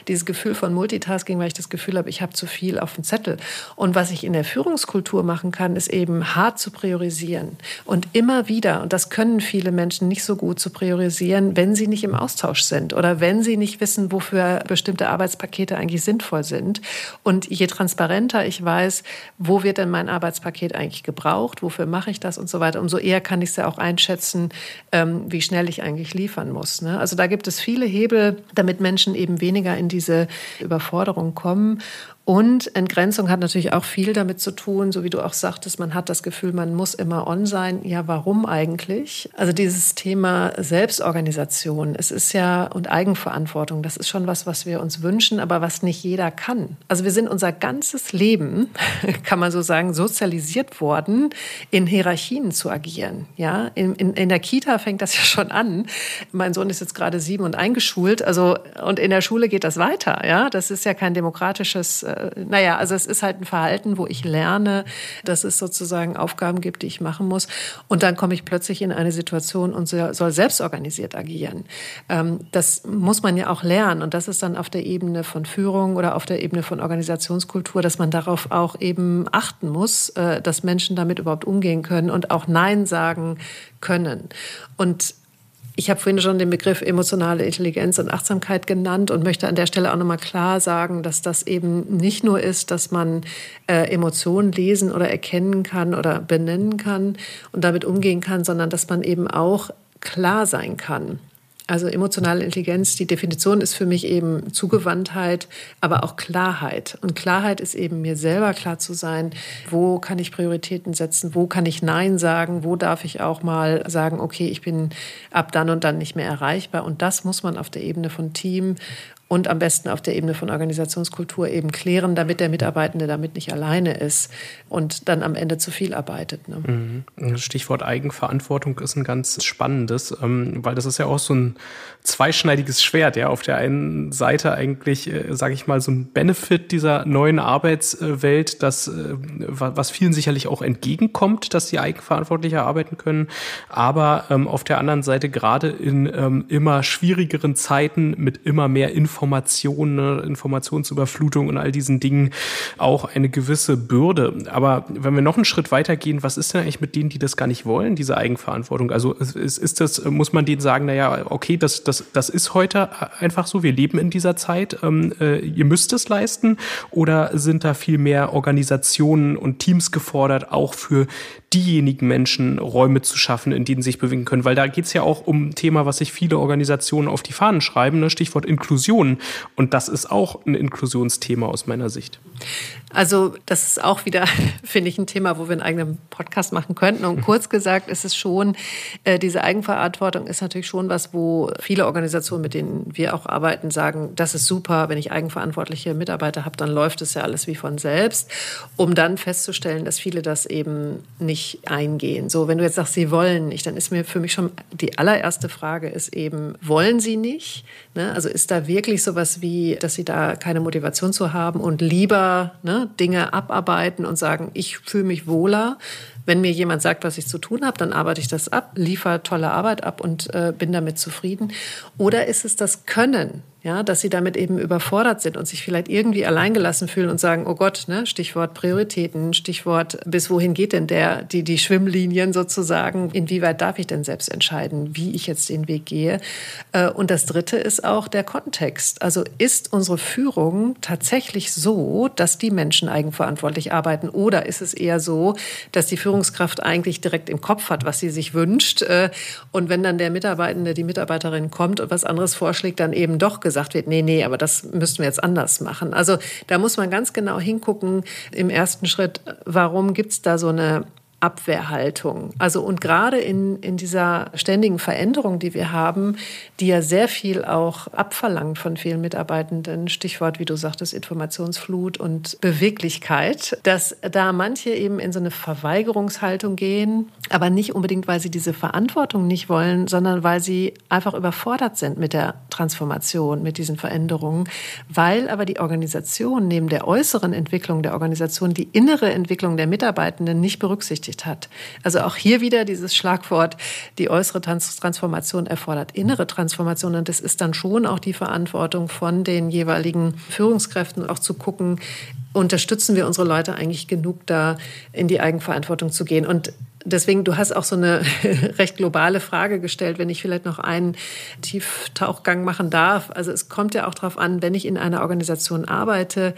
dieses Gefühl von Multitasking, weil ich das Gefühl habe, ich habe zu viel auf dem Zettel Zettel. Und was ich in der Führungskultur machen kann, ist eben hart zu priorisieren. Und immer wieder, und das können viele Menschen nicht so gut zu priorisieren, wenn sie nicht im Austausch sind oder wenn sie nicht wissen, wofür bestimmte Arbeitspakete eigentlich sinnvoll sind. Und je transparenter ich weiß, wo wird denn mein Arbeitspaket eigentlich gebraucht, wofür mache ich das und so weiter, umso eher kann ich es ja auch einschätzen, ähm, wie schnell ich eigentlich liefern muss. Ne? Also da gibt es viele Hebel, damit Menschen eben weniger in diese Überforderung kommen. Und Entgrenzung hat natürlich auch viel damit zu tun, so wie du auch sagtest, man hat das Gefühl, man muss immer on sein. Ja, warum eigentlich? Also dieses Thema Selbstorganisation, es ist ja und Eigenverantwortung, das ist schon was, was wir uns wünschen, aber was nicht jeder kann. Also wir sind unser ganzes Leben, kann man so sagen, sozialisiert worden, in Hierarchien zu agieren. Ja, in, in, in der Kita fängt das ja schon an. Mein Sohn ist jetzt gerade sieben und eingeschult, also und in der Schule geht das weiter. Ja, das ist ja kein demokratisches äh, naja, also es ist halt ein Verhalten, wo ich lerne, dass es sozusagen Aufgaben gibt, die ich machen muss. Und dann komme ich plötzlich in eine Situation und soll selbstorganisiert agieren. Ähm, das muss man ja auch lernen. Und das ist dann auf der Ebene von Führung oder auf der Ebene von Organisationskultur, dass man darauf auch eben achten muss, äh, dass Menschen damit überhaupt umgehen können und auch Nein sagen können. Und ich habe vorhin schon den Begriff emotionale Intelligenz und Achtsamkeit genannt und möchte an der Stelle auch nochmal klar sagen, dass das eben nicht nur ist, dass man äh, Emotionen lesen oder erkennen kann oder benennen kann und damit umgehen kann, sondern dass man eben auch klar sein kann. Also emotionale Intelligenz, die Definition ist für mich eben Zugewandtheit, aber auch Klarheit. Und Klarheit ist eben mir selber klar zu sein, wo kann ich Prioritäten setzen, wo kann ich Nein sagen, wo darf ich auch mal sagen, okay, ich bin ab dann und dann nicht mehr erreichbar. Und das muss man auf der Ebene von Team und am besten auf der Ebene von Organisationskultur eben klären, damit der Mitarbeitende damit nicht alleine ist und dann am Ende zu viel arbeitet. Ne? Mhm. Stichwort Eigenverantwortung ist ein ganz spannendes, ähm, weil das ist ja auch so ein zweischneidiges Schwert. Ja, auf der einen Seite eigentlich, äh, sage ich mal, so ein Benefit dieser neuen Arbeitswelt, das äh, was vielen sicherlich auch entgegenkommt, dass sie eigenverantwortlicher arbeiten können, aber ähm, auf der anderen Seite gerade in ähm, immer schwierigeren Zeiten mit immer mehr Informationen, ne, Informationsüberflutung und all diesen Dingen auch eine gewisse Bürde. Aber wenn wir noch einen Schritt weitergehen, was ist denn eigentlich mit denen, die das gar nicht wollen, diese Eigenverantwortung? Also ist, ist das, muss man denen sagen, naja, okay, das, das, das ist heute einfach so, wir leben in dieser Zeit, ähm, äh, ihr müsst es leisten? Oder sind da viel mehr Organisationen und Teams gefordert, auch für diejenigen Menschen Räume zu schaffen, in denen sie sich bewegen können? Weil da geht es ja auch um ein Thema, was sich viele Organisationen auf die Fahnen schreiben, ne? Stichwort Inklusion. Und das ist auch ein Inklusionsthema aus meiner Sicht. Also das ist auch wieder, finde ich, ein Thema, wo wir einen eigenen Podcast machen könnten. Und kurz gesagt ist es schon, äh, diese Eigenverantwortung ist natürlich schon was, wo viele Organisationen, mit denen wir auch arbeiten, sagen, das ist super, wenn ich eigenverantwortliche Mitarbeiter habe, dann läuft es ja alles wie von selbst, um dann festzustellen, dass viele das eben nicht eingehen. So, wenn du jetzt sagst, sie wollen nicht, dann ist mir für mich schon die allererste Frage ist eben, wollen sie nicht? Ne? Also ist da wirklich sowas wie, dass sie da keine Motivation zu haben und lieber ne, Dinge abarbeiten und sagen, ich fühle mich wohler, wenn mir jemand sagt, was ich zu tun habe, dann arbeite ich das ab, liefere tolle Arbeit ab und äh, bin damit zufrieden. Oder ist es das Können? ja, dass sie damit eben überfordert sind und sich vielleicht irgendwie alleingelassen fühlen und sagen, oh Gott, ne, Stichwort Prioritäten, Stichwort, bis wohin geht denn der, die, die Schwimmlinien sozusagen, inwieweit darf ich denn selbst entscheiden, wie ich jetzt den Weg gehe. Äh, und das Dritte ist auch der Kontext. Also ist unsere Führung tatsächlich so, dass die Menschen eigenverantwortlich arbeiten oder ist es eher so, dass die Führungskraft eigentlich direkt im Kopf hat, was sie sich wünscht äh, und wenn dann der Mitarbeitende, die Mitarbeiterin kommt und was anderes vorschlägt, dann eben doch gesagt gesagt wird, nee, nee, aber das müssten wir jetzt anders machen. Also da muss man ganz genau hingucken im ersten Schritt, warum gibt es da so eine Abwehrhaltung. Also und gerade in, in dieser ständigen Veränderung, die wir haben, die ja sehr viel auch abverlangt von vielen Mitarbeitenden, Stichwort, wie du sagtest, Informationsflut und Beweglichkeit, dass da manche eben in so eine Verweigerungshaltung gehen, aber nicht unbedingt, weil sie diese Verantwortung nicht wollen, sondern weil sie einfach überfordert sind mit der Transformation, mit diesen Veränderungen, weil aber die Organisation neben der äußeren Entwicklung der Organisation die innere Entwicklung der Mitarbeitenden nicht berücksichtigt berücksichtigt hat. Also auch hier wieder dieses Schlagwort, die äußere Transformation erfordert innere Transformation. Und das ist dann schon auch die Verantwortung von den jeweiligen Führungskräften, auch zu gucken, unterstützen wir unsere Leute eigentlich genug da, in die Eigenverantwortung zu gehen. Und deswegen, du hast auch so eine recht globale Frage gestellt, wenn ich vielleicht noch einen Tieftauchgang machen darf. Also es kommt ja auch darauf an, wenn ich in einer Organisation arbeite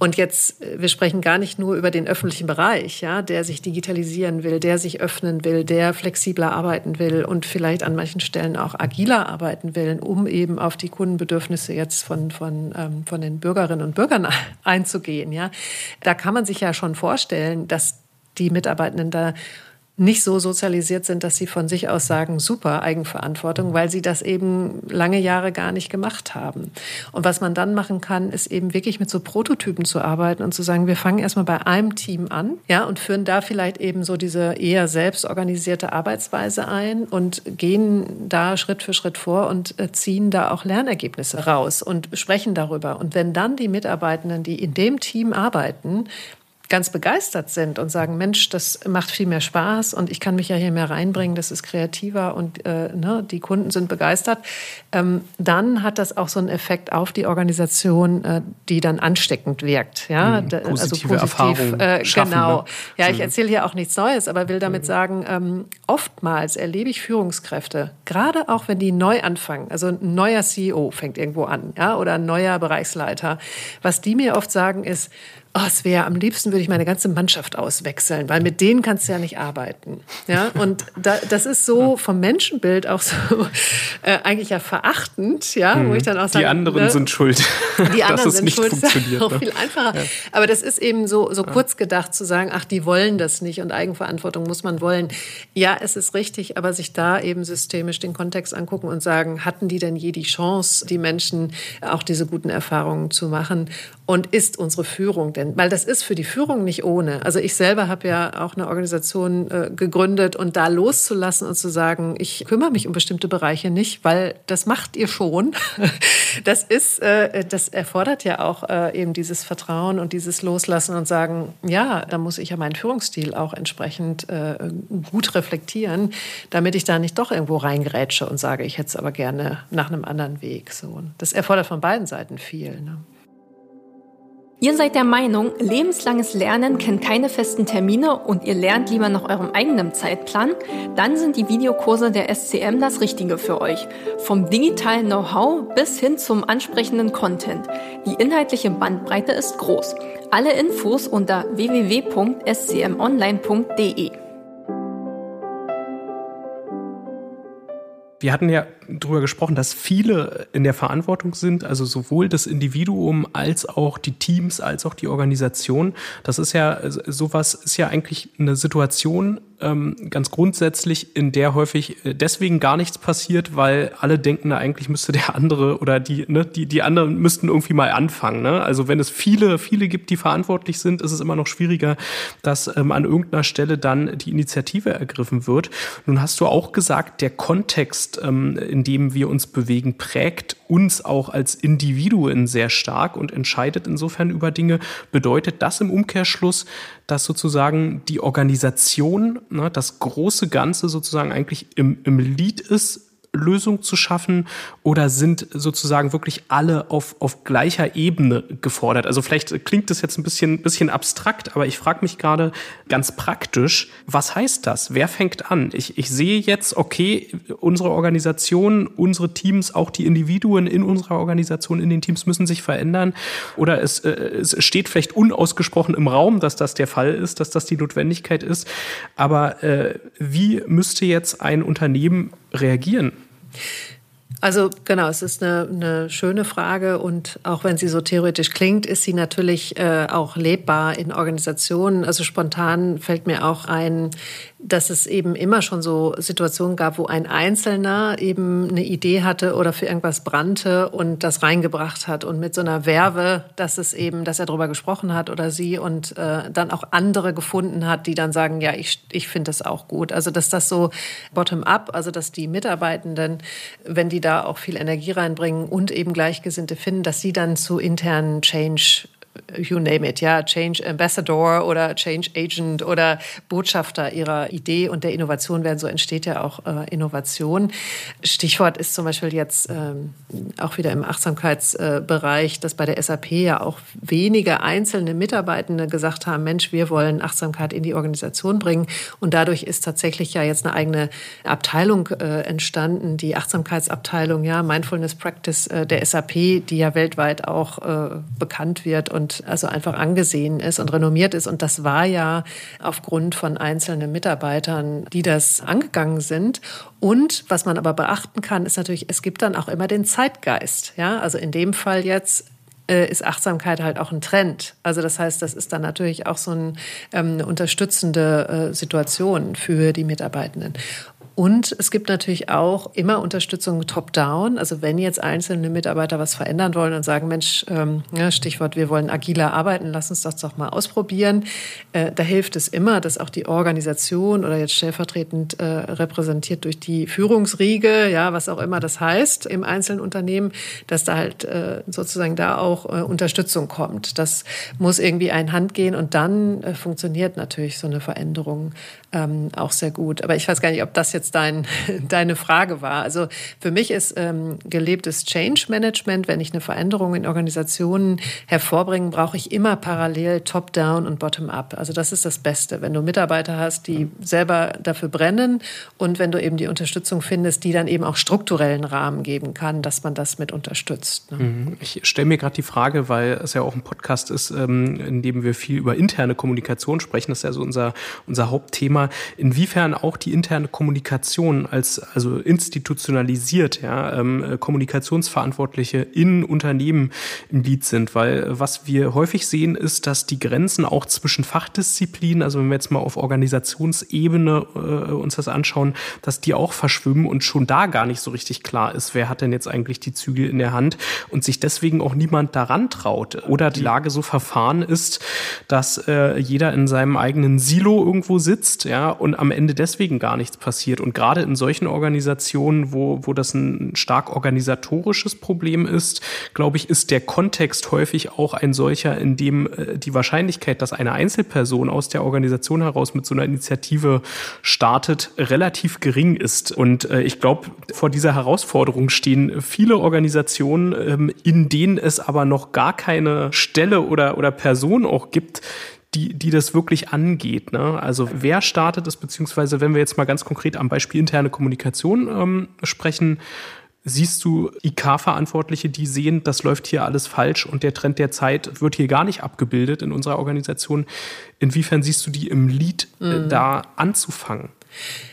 und jetzt, äh, wir sprechen gar nicht nur über den öffentlichen Bereich, ja, der sich digitalisieren will, der sich öffnen will, der flexibler arbeiten will und vielleicht an manchen Stellen auch agiler arbeiten will, um eben auf die Kundenbedürfnisse jetzt von, von, ähm, von den Bürgerinnen und Bürgern einzugehen. Ja. Da kann man sich ja schon vorstellen, dass die Mitarbeitenden da nicht so sozialisiert sind, dass sie von sich aus sagen, super Eigenverantwortung, weil sie das eben lange Jahre gar nicht gemacht haben. Und was man dann machen kann, ist eben wirklich mit so Prototypen zu arbeiten und zu sagen, wir fangen erstmal bei einem Team an, ja, und führen da vielleicht eben so diese eher selbstorganisierte Arbeitsweise ein und gehen da Schritt für Schritt vor und äh, ziehen da auch Lernergebnisse raus und sprechen darüber. Und wenn dann die Mitarbeitenden, die in dem Team arbeiten, ganz begeistert sind und sagen, Mensch, das macht viel mehr Spaß und ich kann mich ja hier mehr reinbringen, das ist kreativer und äh, ne, die Kunden sind begeistert, ähm, dann hat das auch so einen Effekt auf die Organisation, äh, die dann ansteckend wirkt. Ja? Mhm, positive also positiv, Erfahrung äh, schaffen, Genau. Ne? Ja, ich mhm. erzähle hier auch nichts Neues, aber will damit mhm. sagen, ähm, oftmals erlebe ich Führungskräfte, gerade auch wenn die neu anfangen, also ein neuer CEO fängt irgendwo an, ja, oder ein neuer Bereichsleiter, was die mir oft sagen ist, oh, es wäre am liebsten würde ich meine ganze Mannschaft auswechseln, weil mit denen kannst du ja nicht arbeiten. Ja, und da, das ist so vom Menschenbild auch so äh, eigentlich ja verachtend, ja, mhm. wo ich dann auch sage, die anderen ne, sind schuld. Die anderen sind schuld. Das ist auch ne? viel einfacher. Ja. Aber das ist eben so so kurz gedacht zu sagen, ach, die wollen das nicht und Eigenverantwortung muss man wollen. Ja, es ist richtig, aber sich da eben systemisch den Kontext angucken und sagen, hatten die denn je die Chance, die Menschen auch diese guten Erfahrungen zu machen? Und ist unsere Führung denn? Weil das ist für die Führung nicht ohne. Also ich selber habe ja auch eine Organisation äh, gegründet und da loszulassen und zu sagen, ich kümmere mich um bestimmte Bereiche nicht, weil das macht ihr schon. Das ist, äh, das erfordert ja auch äh, eben dieses Vertrauen und dieses Loslassen und sagen, ja, da muss ich ja meinen Führungsstil auch entsprechend äh, gut reflektieren, damit ich da nicht doch irgendwo reingrätsche und sage, ich hätte es aber gerne nach einem anderen Weg. So, das erfordert von beiden Seiten viel. Ne? Ihr seid der Meinung, lebenslanges Lernen kennt keine festen Termine und ihr lernt lieber nach eurem eigenen Zeitplan? Dann sind die Videokurse der SCM das Richtige für euch. Vom digitalen Know-how bis hin zum ansprechenden Content. Die inhaltliche Bandbreite ist groß. Alle Infos unter www.scmonline.de. Wir hatten ja darüber gesprochen, dass viele in der Verantwortung sind, also sowohl das Individuum als auch die Teams, als auch die Organisation. Das ist ja sowas ist ja eigentlich eine Situation, ähm, ganz grundsätzlich, in der häufig äh, deswegen gar nichts passiert, weil alle denken, na, eigentlich müsste der andere oder die, ne, die, die anderen müssten irgendwie mal anfangen. Ne? Also wenn es viele, viele gibt, die verantwortlich sind, ist es immer noch schwieriger, dass ähm, an irgendeiner Stelle dann die Initiative ergriffen wird. Nun hast du auch gesagt, der Kontext, ähm, in dem wir uns bewegen, prägt uns auch als Individuen sehr stark und entscheidet insofern über Dinge. Bedeutet das im Umkehrschluss, dass sozusagen die Organisation, ne, das große Ganze sozusagen eigentlich im, im Lead ist Lösung zu schaffen oder sind sozusagen wirklich alle auf, auf gleicher Ebene gefordert? Also vielleicht klingt das jetzt ein bisschen, bisschen abstrakt, aber ich frage mich gerade ganz praktisch, was heißt das? Wer fängt an? Ich, ich sehe jetzt, okay, unsere Organisation, unsere Teams, auch die Individuen in unserer Organisation, in den Teams müssen sich verändern oder es, äh, es steht vielleicht unausgesprochen im Raum, dass das der Fall ist, dass das die Notwendigkeit ist. Aber äh, wie müsste jetzt ein Unternehmen reagieren? Also genau, es ist eine, eine, schöne Frage und auch wenn sie so theoretisch klingt, ist sie natürlich äh, auch lebbar in Organisationen. Also spontan fällt mir auch ein, dass es eben immer schon so Situationen gab, wo ein Einzelner eben eine Idee hatte oder für irgendwas brannte und das reingebracht hat und mit so einer Werbe, dass es eben, dass er darüber gesprochen hat oder sie und äh, dann auch andere gefunden hat, die dann sagen, ja, ich, ich finde das auch gut. Also dass das so bottom-up, also dass die Mitarbeitenden, wenn die da auch viel Energie reinbringen und eben Gleichgesinnte finden, dass sie dann zu internen Change you name it, ja, Change Ambassador oder Change Agent oder Botschafter ihrer Idee und der Innovation werden. So entsteht ja auch äh, Innovation. Stichwort ist zum Beispiel jetzt ähm, auch wieder im Achtsamkeitsbereich, dass bei der SAP ja auch wenige einzelne Mitarbeitende gesagt haben, Mensch, wir wollen Achtsamkeit in die Organisation bringen. Und dadurch ist tatsächlich ja jetzt eine eigene Abteilung äh, entstanden, die Achtsamkeitsabteilung, ja, Mindfulness Practice äh, der SAP, die ja weltweit auch äh, bekannt wird und und also einfach angesehen ist und renommiert ist. Und das war ja aufgrund von einzelnen Mitarbeitern, die das angegangen sind. Und was man aber beachten kann, ist natürlich, es gibt dann auch immer den Zeitgeist. Ja, also in dem Fall jetzt äh, ist Achtsamkeit halt auch ein Trend. Also das heißt, das ist dann natürlich auch so ein, ähm, eine unterstützende äh, Situation für die Mitarbeitenden. Und es gibt natürlich auch immer Unterstützung top-down. Also wenn jetzt einzelne Mitarbeiter was verändern wollen und sagen, Mensch, ähm, Stichwort, wir wollen agiler arbeiten, lass uns das doch mal ausprobieren. Äh, da hilft es immer, dass auch die Organisation oder jetzt stellvertretend äh, repräsentiert durch die Führungsriege, ja, was auch immer das heißt im einzelnen Unternehmen, dass da halt äh, sozusagen da auch Unterstützung kommt. Das muss irgendwie ein Hand gehen und dann funktioniert natürlich so eine Veränderung ähm, auch sehr gut. Aber ich weiß gar nicht, ob das jetzt dein, deine Frage war. Also für mich ist ähm, gelebtes Change Management, wenn ich eine Veränderung in Organisationen hervorbringe, brauche ich immer parallel Top-Down und Bottom-Up. Also das ist das Beste, wenn du Mitarbeiter hast, die selber dafür brennen und wenn du eben die Unterstützung findest, die dann eben auch strukturellen Rahmen geben kann, dass man das mit unterstützt. Ne? Mhm. Ich stelle mir gerade die Frage, weil es ja auch ein Podcast ist, ähm, in dem wir viel über interne Kommunikation sprechen. Das ist ja so unser, unser Hauptthema. Inwiefern auch die interne Kommunikation als also institutionalisiert, ja, ähm, Kommunikationsverantwortliche in Unternehmen im Lied sind, weil was wir häufig sehen, ist, dass die Grenzen auch zwischen Fachdisziplinen, also wenn wir jetzt mal auf Organisationsebene äh, uns das anschauen, dass die auch verschwimmen und schon da gar nicht so richtig klar ist, wer hat denn jetzt eigentlich die Zügel in der Hand und sich deswegen auch niemand daran traut oder die Lage so verfahren ist, dass äh, jeder in seinem eigenen Silo irgendwo sitzt, ja, und am Ende deswegen gar nichts passiert. Und gerade in solchen Organisationen, wo, wo das ein stark organisatorisches Problem ist, glaube ich, ist der Kontext häufig auch ein solcher, in dem äh, die Wahrscheinlichkeit, dass eine Einzelperson aus der Organisation heraus mit so einer Initiative startet, relativ gering ist. Und äh, ich glaube, vor dieser Herausforderung stehen viele Organisationen, ähm, in denen es aber noch gar keine Stelle oder, oder Person auch gibt, die, die das wirklich angeht. Ne? Also wer startet es, beziehungsweise wenn wir jetzt mal ganz konkret am Beispiel interne Kommunikation ähm, sprechen, Siehst du IK-Verantwortliche, die sehen, das läuft hier alles falsch und der Trend der Zeit wird hier gar nicht abgebildet in unserer Organisation? Inwiefern siehst du die im Lead äh, mhm. da anzufangen?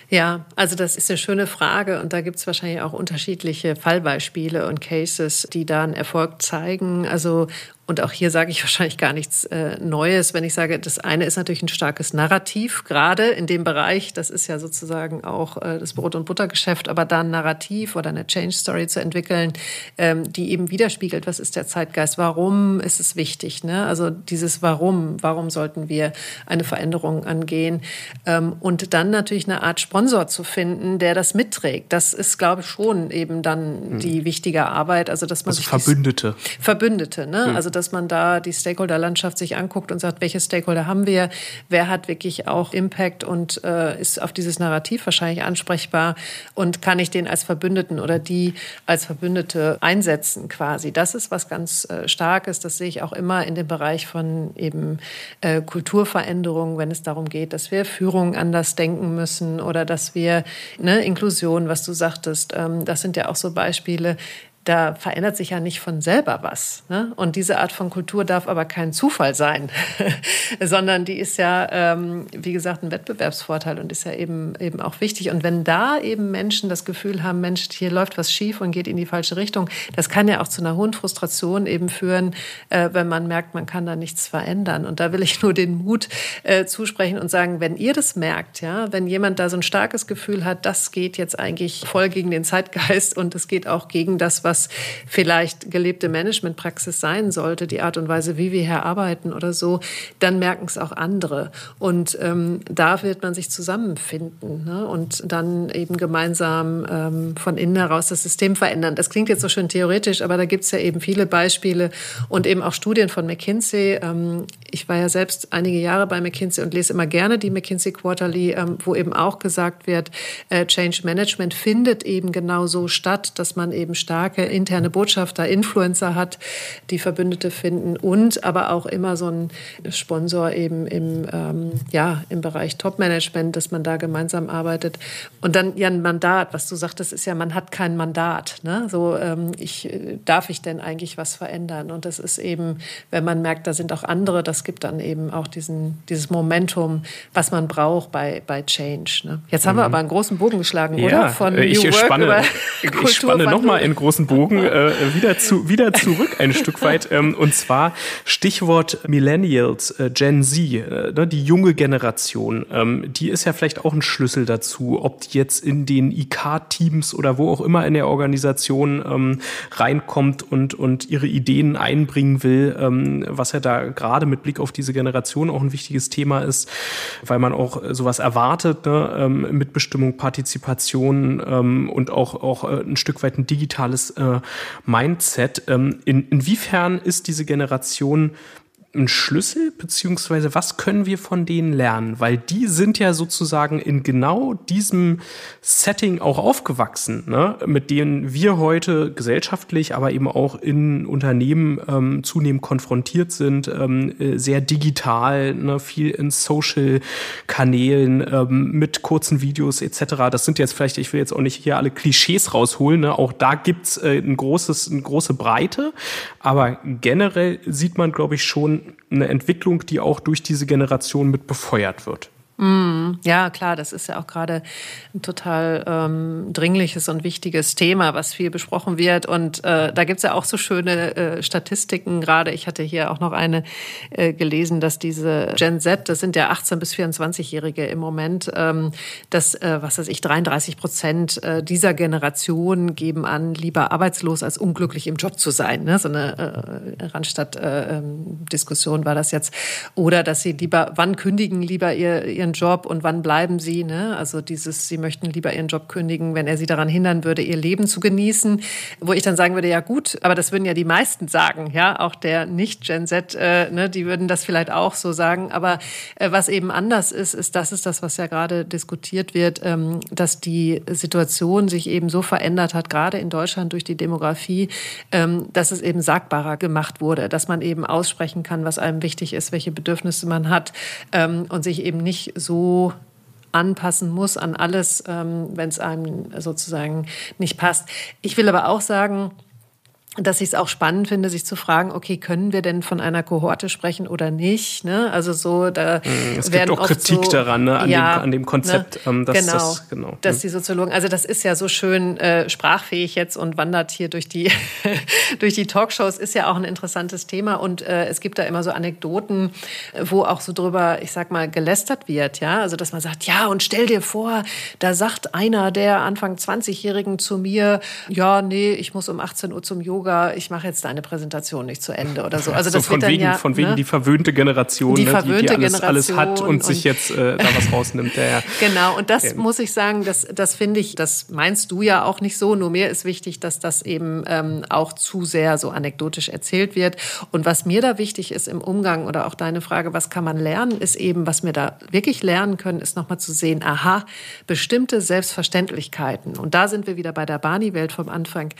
Ja, also das ist eine schöne Frage und da gibt es wahrscheinlich auch unterschiedliche Fallbeispiele und Cases, die da einen Erfolg zeigen. Also und auch hier sage ich wahrscheinlich gar nichts äh, Neues, wenn ich sage, das eine ist natürlich ein starkes Narrativ, gerade in dem Bereich, das ist ja sozusagen auch äh, das Brot- und Buttergeschäft, aber da ein Narrativ oder eine Change Story zu entwickeln, ähm, die eben widerspiegelt, was ist der Zeitgeist, warum ist es wichtig, ne? also dieses Warum, warum sollten wir eine Veränderung angehen ähm, und dann natürlich eine Art Sponsor zu finden, der das mitträgt. Das ist, glaube ich, schon eben dann mhm. die wichtige Arbeit, also dass man also Verbündete. Verbündete, ne? Mhm. also dass man da die Stakeholder-Landschaft sich anguckt und sagt, welche Stakeholder haben wir, wer hat wirklich auch Impact und äh, ist auf dieses Narrativ wahrscheinlich ansprechbar? Und kann ich den als Verbündeten oder die als Verbündete einsetzen quasi. Das ist was ganz äh, Starkes, das sehe ich auch immer in dem Bereich von eben äh, Kulturveränderungen, wenn es darum geht, dass wir Führung anders denken müssen oder dass wir ne, Inklusion, was du sagtest, ähm, das sind ja auch so Beispiele, da verändert sich ja nicht von selber was. Ne? Und diese Art von Kultur darf aber kein Zufall sein, sondern die ist ja, ähm, wie gesagt, ein Wettbewerbsvorteil und ist ja eben, eben auch wichtig. Und wenn da eben Menschen das Gefühl haben, Mensch, hier läuft was schief und geht in die falsche Richtung, das kann ja auch zu einer hohen Frustration eben führen, äh, wenn man merkt, man kann da nichts verändern. Und da will ich nur den Mut äh, zusprechen und sagen, wenn ihr das merkt, ja, wenn jemand da so ein starkes Gefühl hat, das geht jetzt eigentlich voll gegen den Zeitgeist und es geht auch gegen das, was was vielleicht gelebte Managementpraxis sein sollte, die Art und Weise, wie wir hier arbeiten oder so, dann merken es auch andere. Und ähm, da wird man sich zusammenfinden ne? und dann eben gemeinsam ähm, von innen heraus das System verändern. Das klingt jetzt so schön theoretisch, aber da gibt es ja eben viele Beispiele und eben auch Studien von McKinsey. Ähm, ich war ja selbst einige Jahre bei McKinsey und lese immer gerne die McKinsey Quarterly, ähm, wo eben auch gesagt wird, äh, Change Management findet eben genau so statt, dass man eben starke starke interne Botschafter, Influencer hat, die Verbündete finden und aber auch immer so ein Sponsor eben im, ähm, ja, im Bereich Top-Management, dass man da gemeinsam arbeitet. Und dann ja ein Mandat, was du sagtest, ist ja, man hat kein Mandat. Ne? So, ähm, ich, darf ich denn eigentlich was verändern? Und das ist eben, wenn man merkt, da sind auch andere, das gibt dann eben auch diesen, dieses Momentum, was man braucht bei, bei Change. Ne? Jetzt haben mhm. wir aber einen großen Bogen geschlagen, ja, oder? Von ich New Work spanne, ich spanne nochmal in großen Bogen äh, wieder, zu, wieder zurück ein Stück weit. Ähm, und zwar Stichwort Millennials, äh, Gen Z, äh, ne, die junge Generation. Ähm, die ist ja vielleicht auch ein Schlüssel dazu, ob die jetzt in den IK-Teams oder wo auch immer in der Organisation ähm, reinkommt und, und ihre Ideen einbringen will, ähm, was ja da gerade mit Blick auf diese Generation auch ein wichtiges Thema ist, weil man auch sowas erwartet, ne? ähm, Mitbestimmung, Partizipation ähm, und auch, auch äh, ein Stück weit ein digitales Mindset. Ähm, in, inwiefern ist diese Generation ein Schlüssel, beziehungsweise was können wir von denen lernen? Weil die sind ja sozusagen in genau diesem Setting auch aufgewachsen, ne? mit denen wir heute gesellschaftlich, aber eben auch in Unternehmen ähm, zunehmend konfrontiert sind, ähm, äh, sehr digital, ne? viel in Social-Kanälen ähm, mit kurzen Videos etc. Das sind jetzt vielleicht, ich will jetzt auch nicht hier alle Klischees rausholen, ne? auch da gibt's äh, ein großes, eine große Breite, aber generell sieht man, glaube ich, schon, eine Entwicklung, die auch durch diese Generation mit befeuert wird. Mm, ja, klar, das ist ja auch gerade ein total ähm, dringliches und wichtiges Thema, was viel besprochen wird. Und äh, da gibt's ja auch so schöne äh, Statistiken. Gerade ich hatte hier auch noch eine äh, gelesen, dass diese Gen Z, das sind ja 18 bis 24-Jährige im Moment, ähm, dass, äh, was weiß ich, 33 Prozent äh, dieser Generation geben an, lieber arbeitslos als unglücklich im Job zu sein. Ne? So eine äh, Randstadt-Diskussion äh, war das jetzt. Oder dass sie lieber, wann kündigen lieber ihr, ihren ihren Job und wann bleiben sie? Ne? Also dieses, sie möchten lieber ihren Job kündigen, wenn er sie daran hindern würde, ihr Leben zu genießen. Wo ich dann sagen würde, ja gut, aber das würden ja die meisten sagen, ja, auch der Nicht-Gen Z, äh, ne, die würden das vielleicht auch so sagen. Aber äh, was eben anders ist, ist, das ist das, was ja gerade diskutiert wird, ähm, dass die Situation sich eben so verändert hat, gerade in Deutschland durch die Demografie, ähm, dass es eben sagbarer gemacht wurde, dass man eben aussprechen kann, was einem wichtig ist, welche Bedürfnisse man hat ähm, und sich eben nicht so anpassen muss an alles, ähm, wenn es einem sozusagen nicht passt. Ich will aber auch sagen, dass ich es auch spannend finde, sich zu fragen, okay, können wir denn von einer Kohorte sprechen oder nicht? Ne? Also so, da hm, es gibt auch Kritik so, daran, ne? an, ja, dem, an dem Konzept. Ne? Ähm, dass, genau, das, genau. dass hm. die Soziologen, also das ist ja so schön äh, sprachfähig jetzt und wandert hier durch die durch die Talkshows, ist ja auch ein interessantes Thema und äh, es gibt da immer so Anekdoten, wo auch so drüber, ich sag mal, gelästert wird, ja, also dass man sagt, ja und stell dir vor, da sagt einer der Anfang 20-Jährigen zu mir, ja, nee, ich muss um 18 Uhr zum Yoga Yoga, ich mache jetzt deine Präsentation nicht zu Ende oder so. Also das so von wegen, ja, von wegen ne? die verwöhnte Generation, die, verwöhnte die, die alles, Generation alles hat und, und sich jetzt äh, da was rausnimmt. Ja, genau, und das ja. muss ich sagen, das, das finde ich, das meinst du ja auch nicht so. Nur mir ist wichtig, dass das eben ähm, auch zu sehr so anekdotisch erzählt wird. Und was mir da wichtig ist im Umgang oder auch deine Frage, was kann man lernen, ist eben, was wir da wirklich lernen können, ist nochmal zu sehen, aha, bestimmte Selbstverständlichkeiten. Und da sind wir wieder bei der Barney-Welt vom Anfang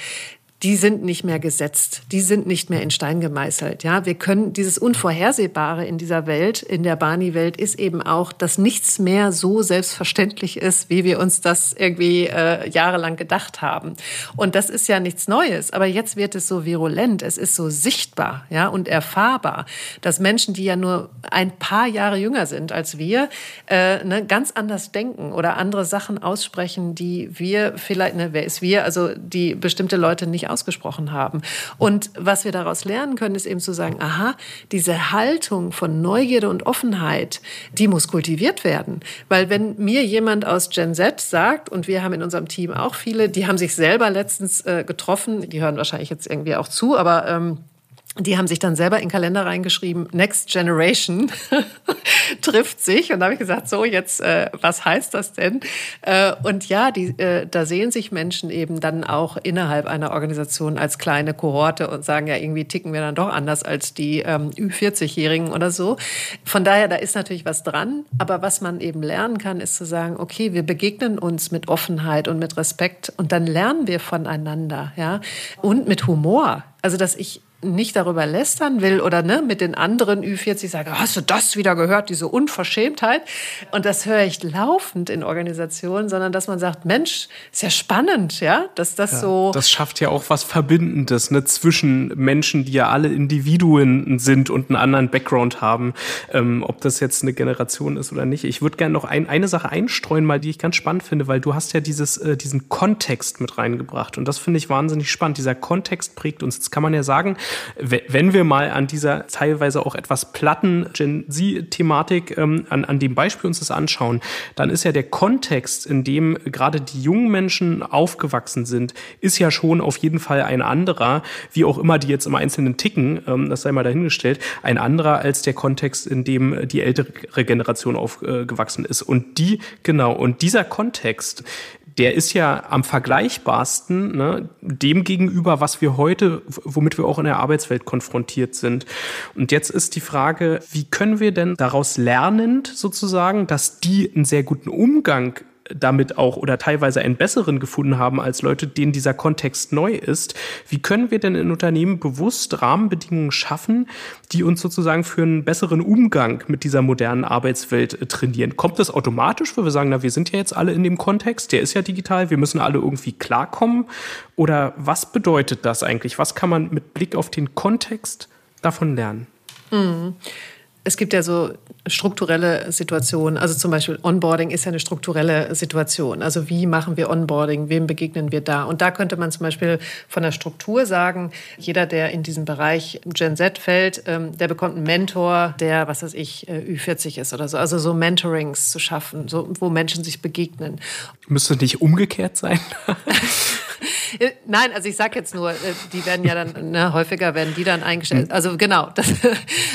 die sind nicht mehr gesetzt, die sind nicht mehr in Stein gemeißelt. Ja, wir können dieses Unvorhersehbare in dieser Welt, in der Barney-Welt, ist eben auch, dass nichts mehr so selbstverständlich ist, wie wir uns das irgendwie äh, jahrelang gedacht haben. Und das ist ja nichts Neues, aber jetzt wird es so virulent, es ist so sichtbar, ja, und erfahrbar, dass Menschen, die ja nur ein paar Jahre jünger sind als wir, äh, ne, ganz anders denken oder andere Sachen aussprechen, die wir vielleicht, ne, wer ist wir, also die bestimmte Leute nicht ausgesprochen haben. Und was wir daraus lernen können, ist eben zu sagen, aha, diese Haltung von Neugierde und Offenheit, die muss kultiviert werden. Weil wenn mir jemand aus Gen Z sagt, und wir haben in unserem Team auch viele, die haben sich selber letztens äh, getroffen, die hören wahrscheinlich jetzt irgendwie auch zu, aber ähm, die haben sich dann selber in den Kalender reingeschrieben, Next Generation trifft sich. Und da habe ich gesagt, so jetzt, äh, was heißt das denn? Äh, und ja, die, äh, da sehen sich Menschen eben dann auch innerhalb einer Organisation als kleine Kohorte und sagen, ja, irgendwie ticken wir dann doch anders als die ähm, Ü40-Jährigen oder so. Von daher, da ist natürlich was dran. Aber was man eben lernen kann, ist zu sagen, okay, wir begegnen uns mit Offenheit und mit Respekt und dann lernen wir voneinander, ja, und mit Humor. Also, dass ich nicht darüber lästern will oder ne, mit den anderen Ü40 sage, hast du das wieder gehört, diese Unverschämtheit? Und das höre ich laufend in Organisationen, sondern dass man sagt, Mensch, ist ja spannend, ja, dass das ja, so. Das schafft ja auch was Verbindendes, ne, zwischen Menschen, die ja alle Individuen sind und einen anderen Background haben, ähm, ob das jetzt eine Generation ist oder nicht. Ich würde gerne noch ein, eine Sache einstreuen, mal, die ich ganz spannend finde, weil du hast ja dieses, äh, diesen Kontext mit reingebracht und das finde ich wahnsinnig spannend. Dieser Kontext prägt uns. Jetzt kann man ja sagen, wenn wir mal an dieser teilweise auch etwas platten Gen Z-Thematik, ähm, an, an dem Beispiel uns das anschauen, dann ist ja der Kontext, in dem gerade die jungen Menschen aufgewachsen sind, ist ja schon auf jeden Fall ein anderer, wie auch immer die jetzt im Einzelnen ticken, ähm, das sei mal dahingestellt, ein anderer als der Kontext, in dem die ältere Generation aufgewachsen ist. Und die, genau, und dieser Kontext, der ist ja am vergleichbarsten ne, dem gegenüber, was wir heute, womit wir auch in der Arbeitswelt konfrontiert sind. Und jetzt ist die Frage, wie können wir denn daraus lernend sozusagen, dass die einen sehr guten Umgang damit auch oder teilweise einen besseren gefunden haben als Leute, denen dieser Kontext neu ist. Wie können wir denn in Unternehmen bewusst Rahmenbedingungen schaffen, die uns sozusagen für einen besseren Umgang mit dieser modernen Arbeitswelt äh, trainieren? Kommt das automatisch, wo wir sagen, na, wir sind ja jetzt alle in dem Kontext, der ist ja digital, wir müssen alle irgendwie klarkommen? Oder was bedeutet das eigentlich? Was kann man mit Blick auf den Kontext davon lernen? Mhm es gibt ja so strukturelle Situationen. Also zum Beispiel Onboarding ist ja eine strukturelle Situation. Also wie machen wir Onboarding? Wem begegnen wir da? Und da könnte man zum Beispiel von der Struktur sagen, jeder, der in diesem Bereich Gen Z fällt, ähm, der bekommt einen Mentor, der, was weiß ich, äh, Ü40 ist oder so. Also so Mentorings zu schaffen, so, wo Menschen sich begegnen. Müsste nicht umgekehrt sein? Äh, nein, also ich sage jetzt nur, äh, die werden ja dann, ne, häufiger werden die dann eingestellt. Also genau, dass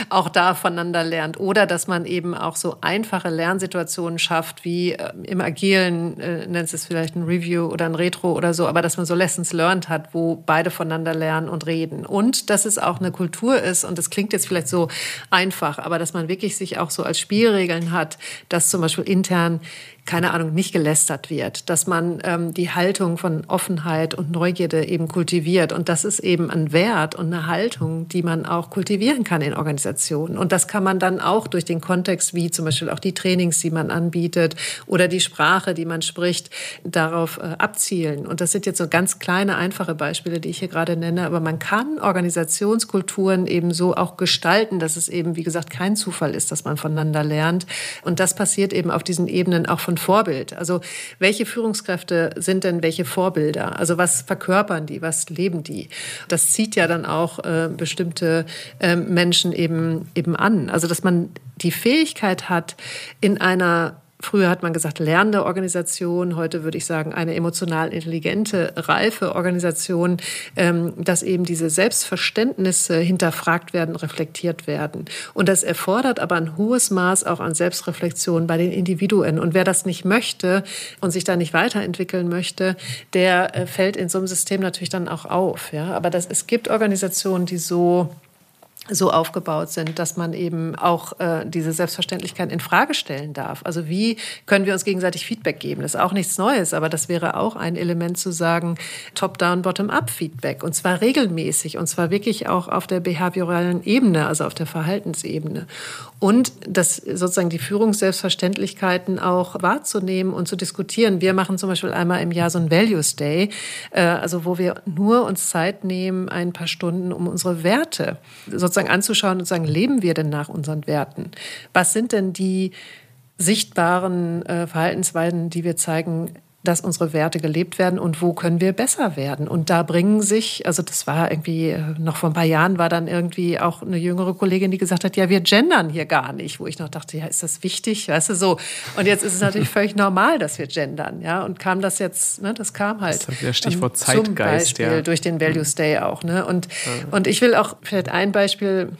auch da voneinander lernt. Oder dass man eben auch so einfache Lernsituationen schafft, wie äh, im Agilen, äh, nennt es vielleicht ein Review oder ein Retro oder so, aber dass man so Lessons learned hat, wo beide voneinander lernen und reden. Und dass es auch eine Kultur ist, und das klingt jetzt vielleicht so einfach, aber dass man wirklich sich auch so als Spielregeln hat, dass zum Beispiel intern keine Ahnung, nicht gelästert wird, dass man ähm, die Haltung von Offenheit und Neugierde eben kultiviert. Und das ist eben ein Wert und eine Haltung, die man auch kultivieren kann in Organisationen. Und das kann man dann auch durch den Kontext, wie zum Beispiel auch die Trainings, die man anbietet oder die Sprache, die man spricht, darauf äh, abzielen. Und das sind jetzt so ganz kleine, einfache Beispiele, die ich hier gerade nenne. Aber man kann Organisationskulturen eben so auch gestalten, dass es eben, wie gesagt, kein Zufall ist, dass man voneinander lernt. Und das passiert eben auf diesen Ebenen auch von und Vorbild. Also welche Führungskräfte sind denn welche Vorbilder? Also was verkörpern die? Was leben die? Das zieht ja dann auch äh, bestimmte äh, Menschen eben, eben an. Also dass man die Fähigkeit hat, in einer Früher hat man gesagt, lernende Organisation, heute würde ich sagen, eine emotional intelligente, reife Organisation, ähm, dass eben diese Selbstverständnisse hinterfragt werden, reflektiert werden. Und das erfordert aber ein hohes Maß auch an Selbstreflexion bei den Individuen. Und wer das nicht möchte und sich da nicht weiterentwickeln möchte, der äh, fällt in so einem System natürlich dann auch auf. Ja? Aber das, es gibt Organisationen, die so so aufgebaut sind, dass man eben auch äh, diese Selbstverständlichkeit in Frage stellen darf. Also wie können wir uns gegenseitig Feedback geben? Das ist auch nichts Neues, aber das wäre auch ein Element zu sagen, Top-down, Bottom-up Feedback und zwar regelmäßig und zwar wirklich auch auf der behavioralen Ebene, also auf der Verhaltensebene und das sozusagen die Führungsselbstverständlichkeiten auch wahrzunehmen und zu diskutieren. Wir machen zum Beispiel einmal im Jahr so ein Values Day, äh, also wo wir nur uns Zeit nehmen, ein paar Stunden, um unsere Werte sozusagen anzuschauen und zu sagen, leben wir denn nach unseren Werten? Was sind denn die sichtbaren äh, Verhaltensweisen, die wir zeigen, dass unsere Werte gelebt werden und wo können wir besser werden. Und da bringen sich, also das war irgendwie, äh, noch vor ein paar Jahren war dann irgendwie auch eine jüngere Kollegin, die gesagt hat, ja, wir gendern hier gar nicht, wo ich noch dachte, ja, ist das wichtig, weißt du, so. Und jetzt ist es natürlich völlig normal, dass wir gendern, ja, und kam das jetzt, ne, das kam halt. Das ist Stichwort Zeitgeist, zum Beispiel ja. durch den Values Day auch, ne, und, ja. und ich will auch vielleicht ein Beispiel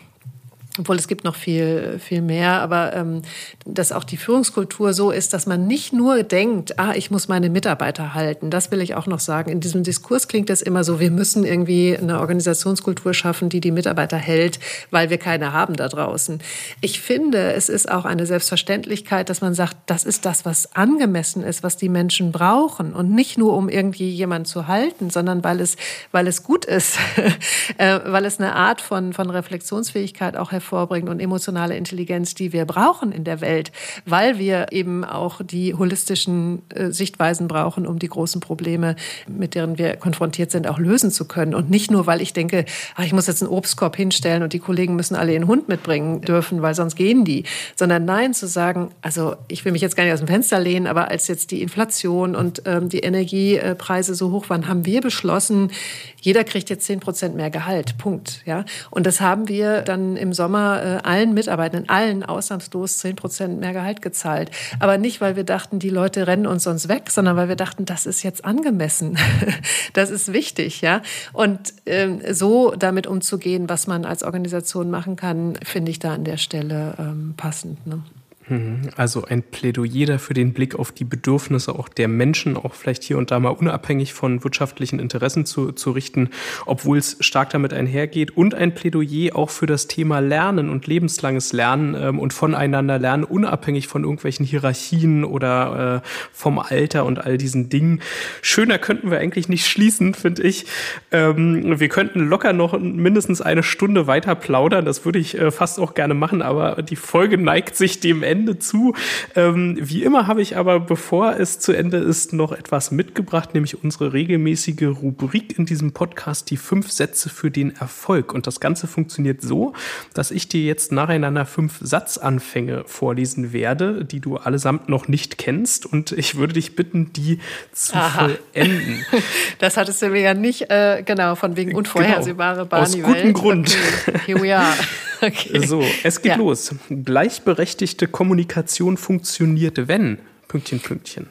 obwohl es gibt noch viel, viel mehr, aber ähm, dass auch die Führungskultur so ist, dass man nicht nur denkt, ah, ich muss meine Mitarbeiter halten. Das will ich auch noch sagen. In diesem Diskurs klingt es immer so, wir müssen irgendwie eine Organisationskultur schaffen, die die Mitarbeiter hält, weil wir keine haben da draußen. Ich finde, es ist auch eine Selbstverständlichkeit, dass man sagt, das ist das, was angemessen ist, was die Menschen brauchen und nicht nur, um irgendwie jemanden zu halten, sondern weil es, weil es gut ist, äh, weil es eine Art von, von Reflexionsfähigkeit auch hervorruft hervorbringen und emotionale Intelligenz, die wir brauchen in der Welt, weil wir eben auch die holistischen äh, Sichtweisen brauchen, um die großen Probleme, mit denen wir konfrontiert sind, auch lösen zu können. Und nicht nur, weil ich denke, ach, ich muss jetzt einen Obstkorb hinstellen und die Kollegen müssen alle ihren Hund mitbringen dürfen, weil sonst gehen die, sondern nein zu sagen, also ich will mich jetzt gar nicht aus dem Fenster lehnen, aber als jetzt die Inflation und ähm, die Energiepreise so hoch waren, haben wir beschlossen, jeder kriegt jetzt zehn Prozent mehr Gehalt. Punkt. Ja. Und das haben wir dann im Sommer Sommer äh, allen Mitarbeitenden, allen ausnahmslos 10 Prozent mehr Gehalt gezahlt. Aber nicht, weil wir dachten, die Leute rennen uns sonst weg, sondern weil wir dachten, das ist jetzt angemessen. das ist wichtig, ja. Und ähm, so damit umzugehen, was man als Organisation machen kann, finde ich da an der Stelle ähm, passend. Ne? Mhm. Also ein Plädoyer dafür, den Blick auf die Bedürfnisse auch der Menschen, auch vielleicht hier und da mal unabhängig von wirtschaftlichen Interessen zu, zu richten, obwohl es stark damit einhergeht. Und ein Plädoyer auch für das Thema Lernen und lebenslanges Lernen ähm, und voneinander lernen, unabhängig von irgendwelchen Hierarchien oder äh, vom Alter und all diesen Dingen. Schöner könnten wir eigentlich nicht schließen, finde ich. Ähm, wir könnten locker noch mindestens eine Stunde weiter plaudern. Das würde ich äh, fast auch gerne machen, aber die Folge neigt sich dem Ende Ende zu. Ähm, wie immer habe ich aber, bevor es zu Ende ist, noch etwas mitgebracht, nämlich unsere regelmäßige Rubrik in diesem Podcast, die fünf Sätze für den Erfolg. Und das Ganze funktioniert so, dass ich dir jetzt nacheinander fünf Satzanfänge vorlesen werde, die du allesamt noch nicht kennst. Und ich würde dich bitten, die zu Aha. vollenden. Das hattest du mir ja nicht, äh, genau, von wegen unvorhersehbare genau. Aus gutem Grund. Okay. Here we are. Okay. So, es geht ja. los. Gleichberechtigte Kommunikation funktioniert, wenn. Pünktchen, Pünktchen.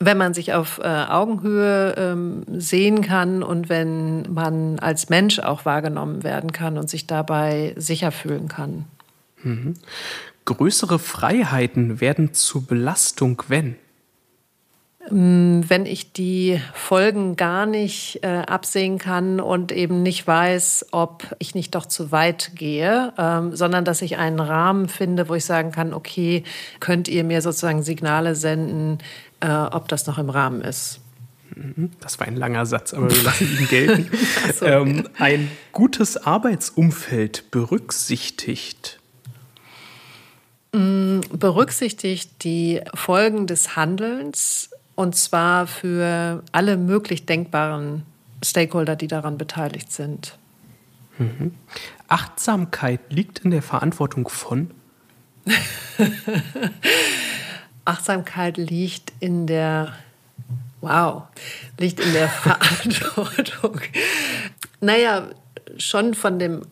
Wenn man sich auf äh, Augenhöhe ähm, sehen kann und wenn man als Mensch auch wahrgenommen werden kann und sich dabei sicher fühlen kann. Mhm. Größere Freiheiten werden zur Belastung, wenn. Ähm, wenn ich die Folgen gar nicht äh, absehen kann und eben nicht weiß, ob ich nicht doch zu weit gehe, ähm, sondern dass ich einen Rahmen finde, wo ich sagen kann, okay, könnt ihr mir sozusagen Signale senden, äh, ob das noch im Rahmen ist. Mhm. Das war ein langer Satz, aber wir lassen ihn gelten. so. ähm, ein gutes Arbeitsumfeld berücksichtigt mm, berücksichtigt die Folgen des Handelns und zwar für alle möglich denkbaren Stakeholder, die daran beteiligt sind. Mhm. Achtsamkeit liegt in der Verantwortung von? Achtsamkeit liegt in der, wow, liegt in der Verantwortung. Naja, schon von dem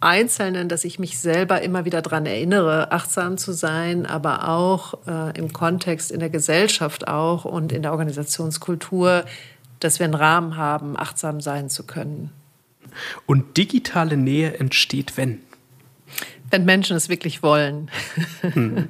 Einzelnen, dass ich mich selber immer wieder daran erinnere, achtsam zu sein, aber auch äh, im Kontext in der Gesellschaft auch und in der Organisationskultur, dass wir einen Rahmen haben, achtsam sein zu können. Und digitale Nähe entsteht, wenn? Wenn Menschen es wirklich wollen. Hm.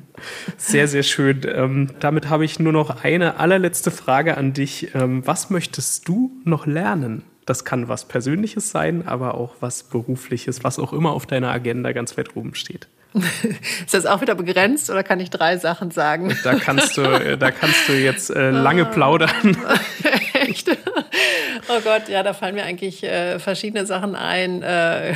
Sehr, sehr schön. Ähm, damit habe ich nur noch eine allerletzte Frage an dich. Ähm, was möchtest du noch lernen? Das kann was Persönliches sein, aber auch was Berufliches, was auch immer auf deiner Agenda ganz weit oben steht. Ist das auch wieder begrenzt oder kann ich drei Sachen sagen? Da kannst du, äh, da kannst du jetzt äh, lange plaudern. Echt? Oh Gott, ja, da fallen mir eigentlich äh, verschiedene Sachen ein. Äh,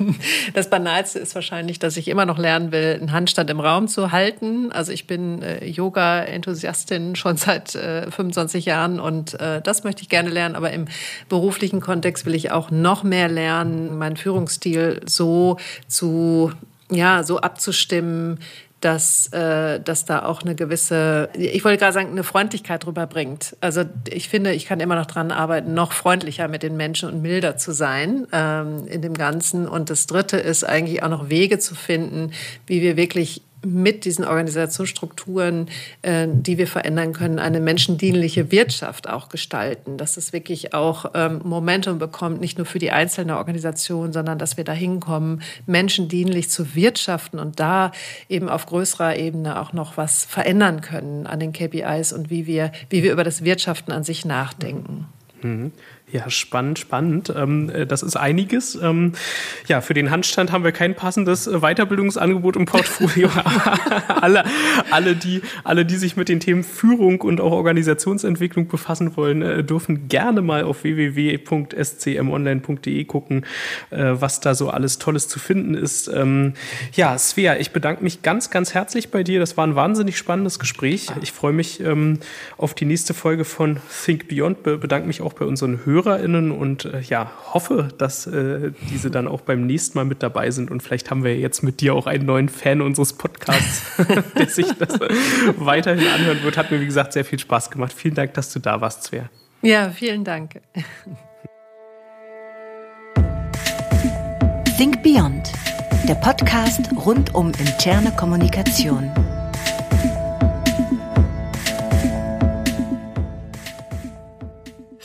das Banalste ist wahrscheinlich, dass ich immer noch lernen will, einen Handstand im Raum zu halten. Also ich bin äh, Yoga-Enthusiastin schon seit 25 äh, Jahren und äh, das möchte ich gerne lernen. Aber im beruflichen Kontext will ich auch noch mehr lernen, meinen Führungsstil so zu ja, so abzustimmen, dass, äh, dass da auch eine gewisse, ich wollte gerade sagen, eine Freundlichkeit drüber bringt. Also ich finde, ich kann immer noch dran arbeiten, noch freundlicher mit den Menschen und milder zu sein ähm, in dem Ganzen. Und das Dritte ist eigentlich auch noch Wege zu finden, wie wir wirklich mit diesen Organisationsstrukturen, äh, die wir verändern können, eine menschendienliche Wirtschaft auch gestalten. Dass es wirklich auch ähm, Momentum bekommt, nicht nur für die einzelne Organisation, sondern dass wir dahin kommen, menschendienlich zu wirtschaften und da eben auf größerer Ebene auch noch was verändern können an den KPIs und wie wir, wie wir über das Wirtschaften an sich nachdenken. Mhm. Ja, spannend, spannend. Ähm, äh, das ist einiges. Ähm, ja, für den Handstand haben wir kein passendes äh, Weiterbildungsangebot im Portfolio. alle, alle, die, alle, die sich mit den Themen Führung und auch Organisationsentwicklung befassen wollen, äh, dürfen gerne mal auf www.scmonline.de gucken, was da so alles Tolles zu finden ist. Ähm, ja, Svea, ich bedanke mich ganz, ganz herzlich bei dir. Das war ein wahnsinnig spannendes Gespräch. Ich freue mich auf die nächste Folge von Think Beyond. Bedanke mich auch bei unseren Hörern HörerInnen und äh, ja, hoffe, dass äh, diese dann auch beim nächsten Mal mit dabei sind. Und vielleicht haben wir jetzt mit dir auch einen neuen Fan unseres Podcasts, der sich das weiterhin anhören wird. Hat mir, wie gesagt, sehr viel Spaß gemacht. Vielen Dank, dass du da warst, Svea. Ja, vielen Dank. Think Beyond, der Podcast rund um interne Kommunikation.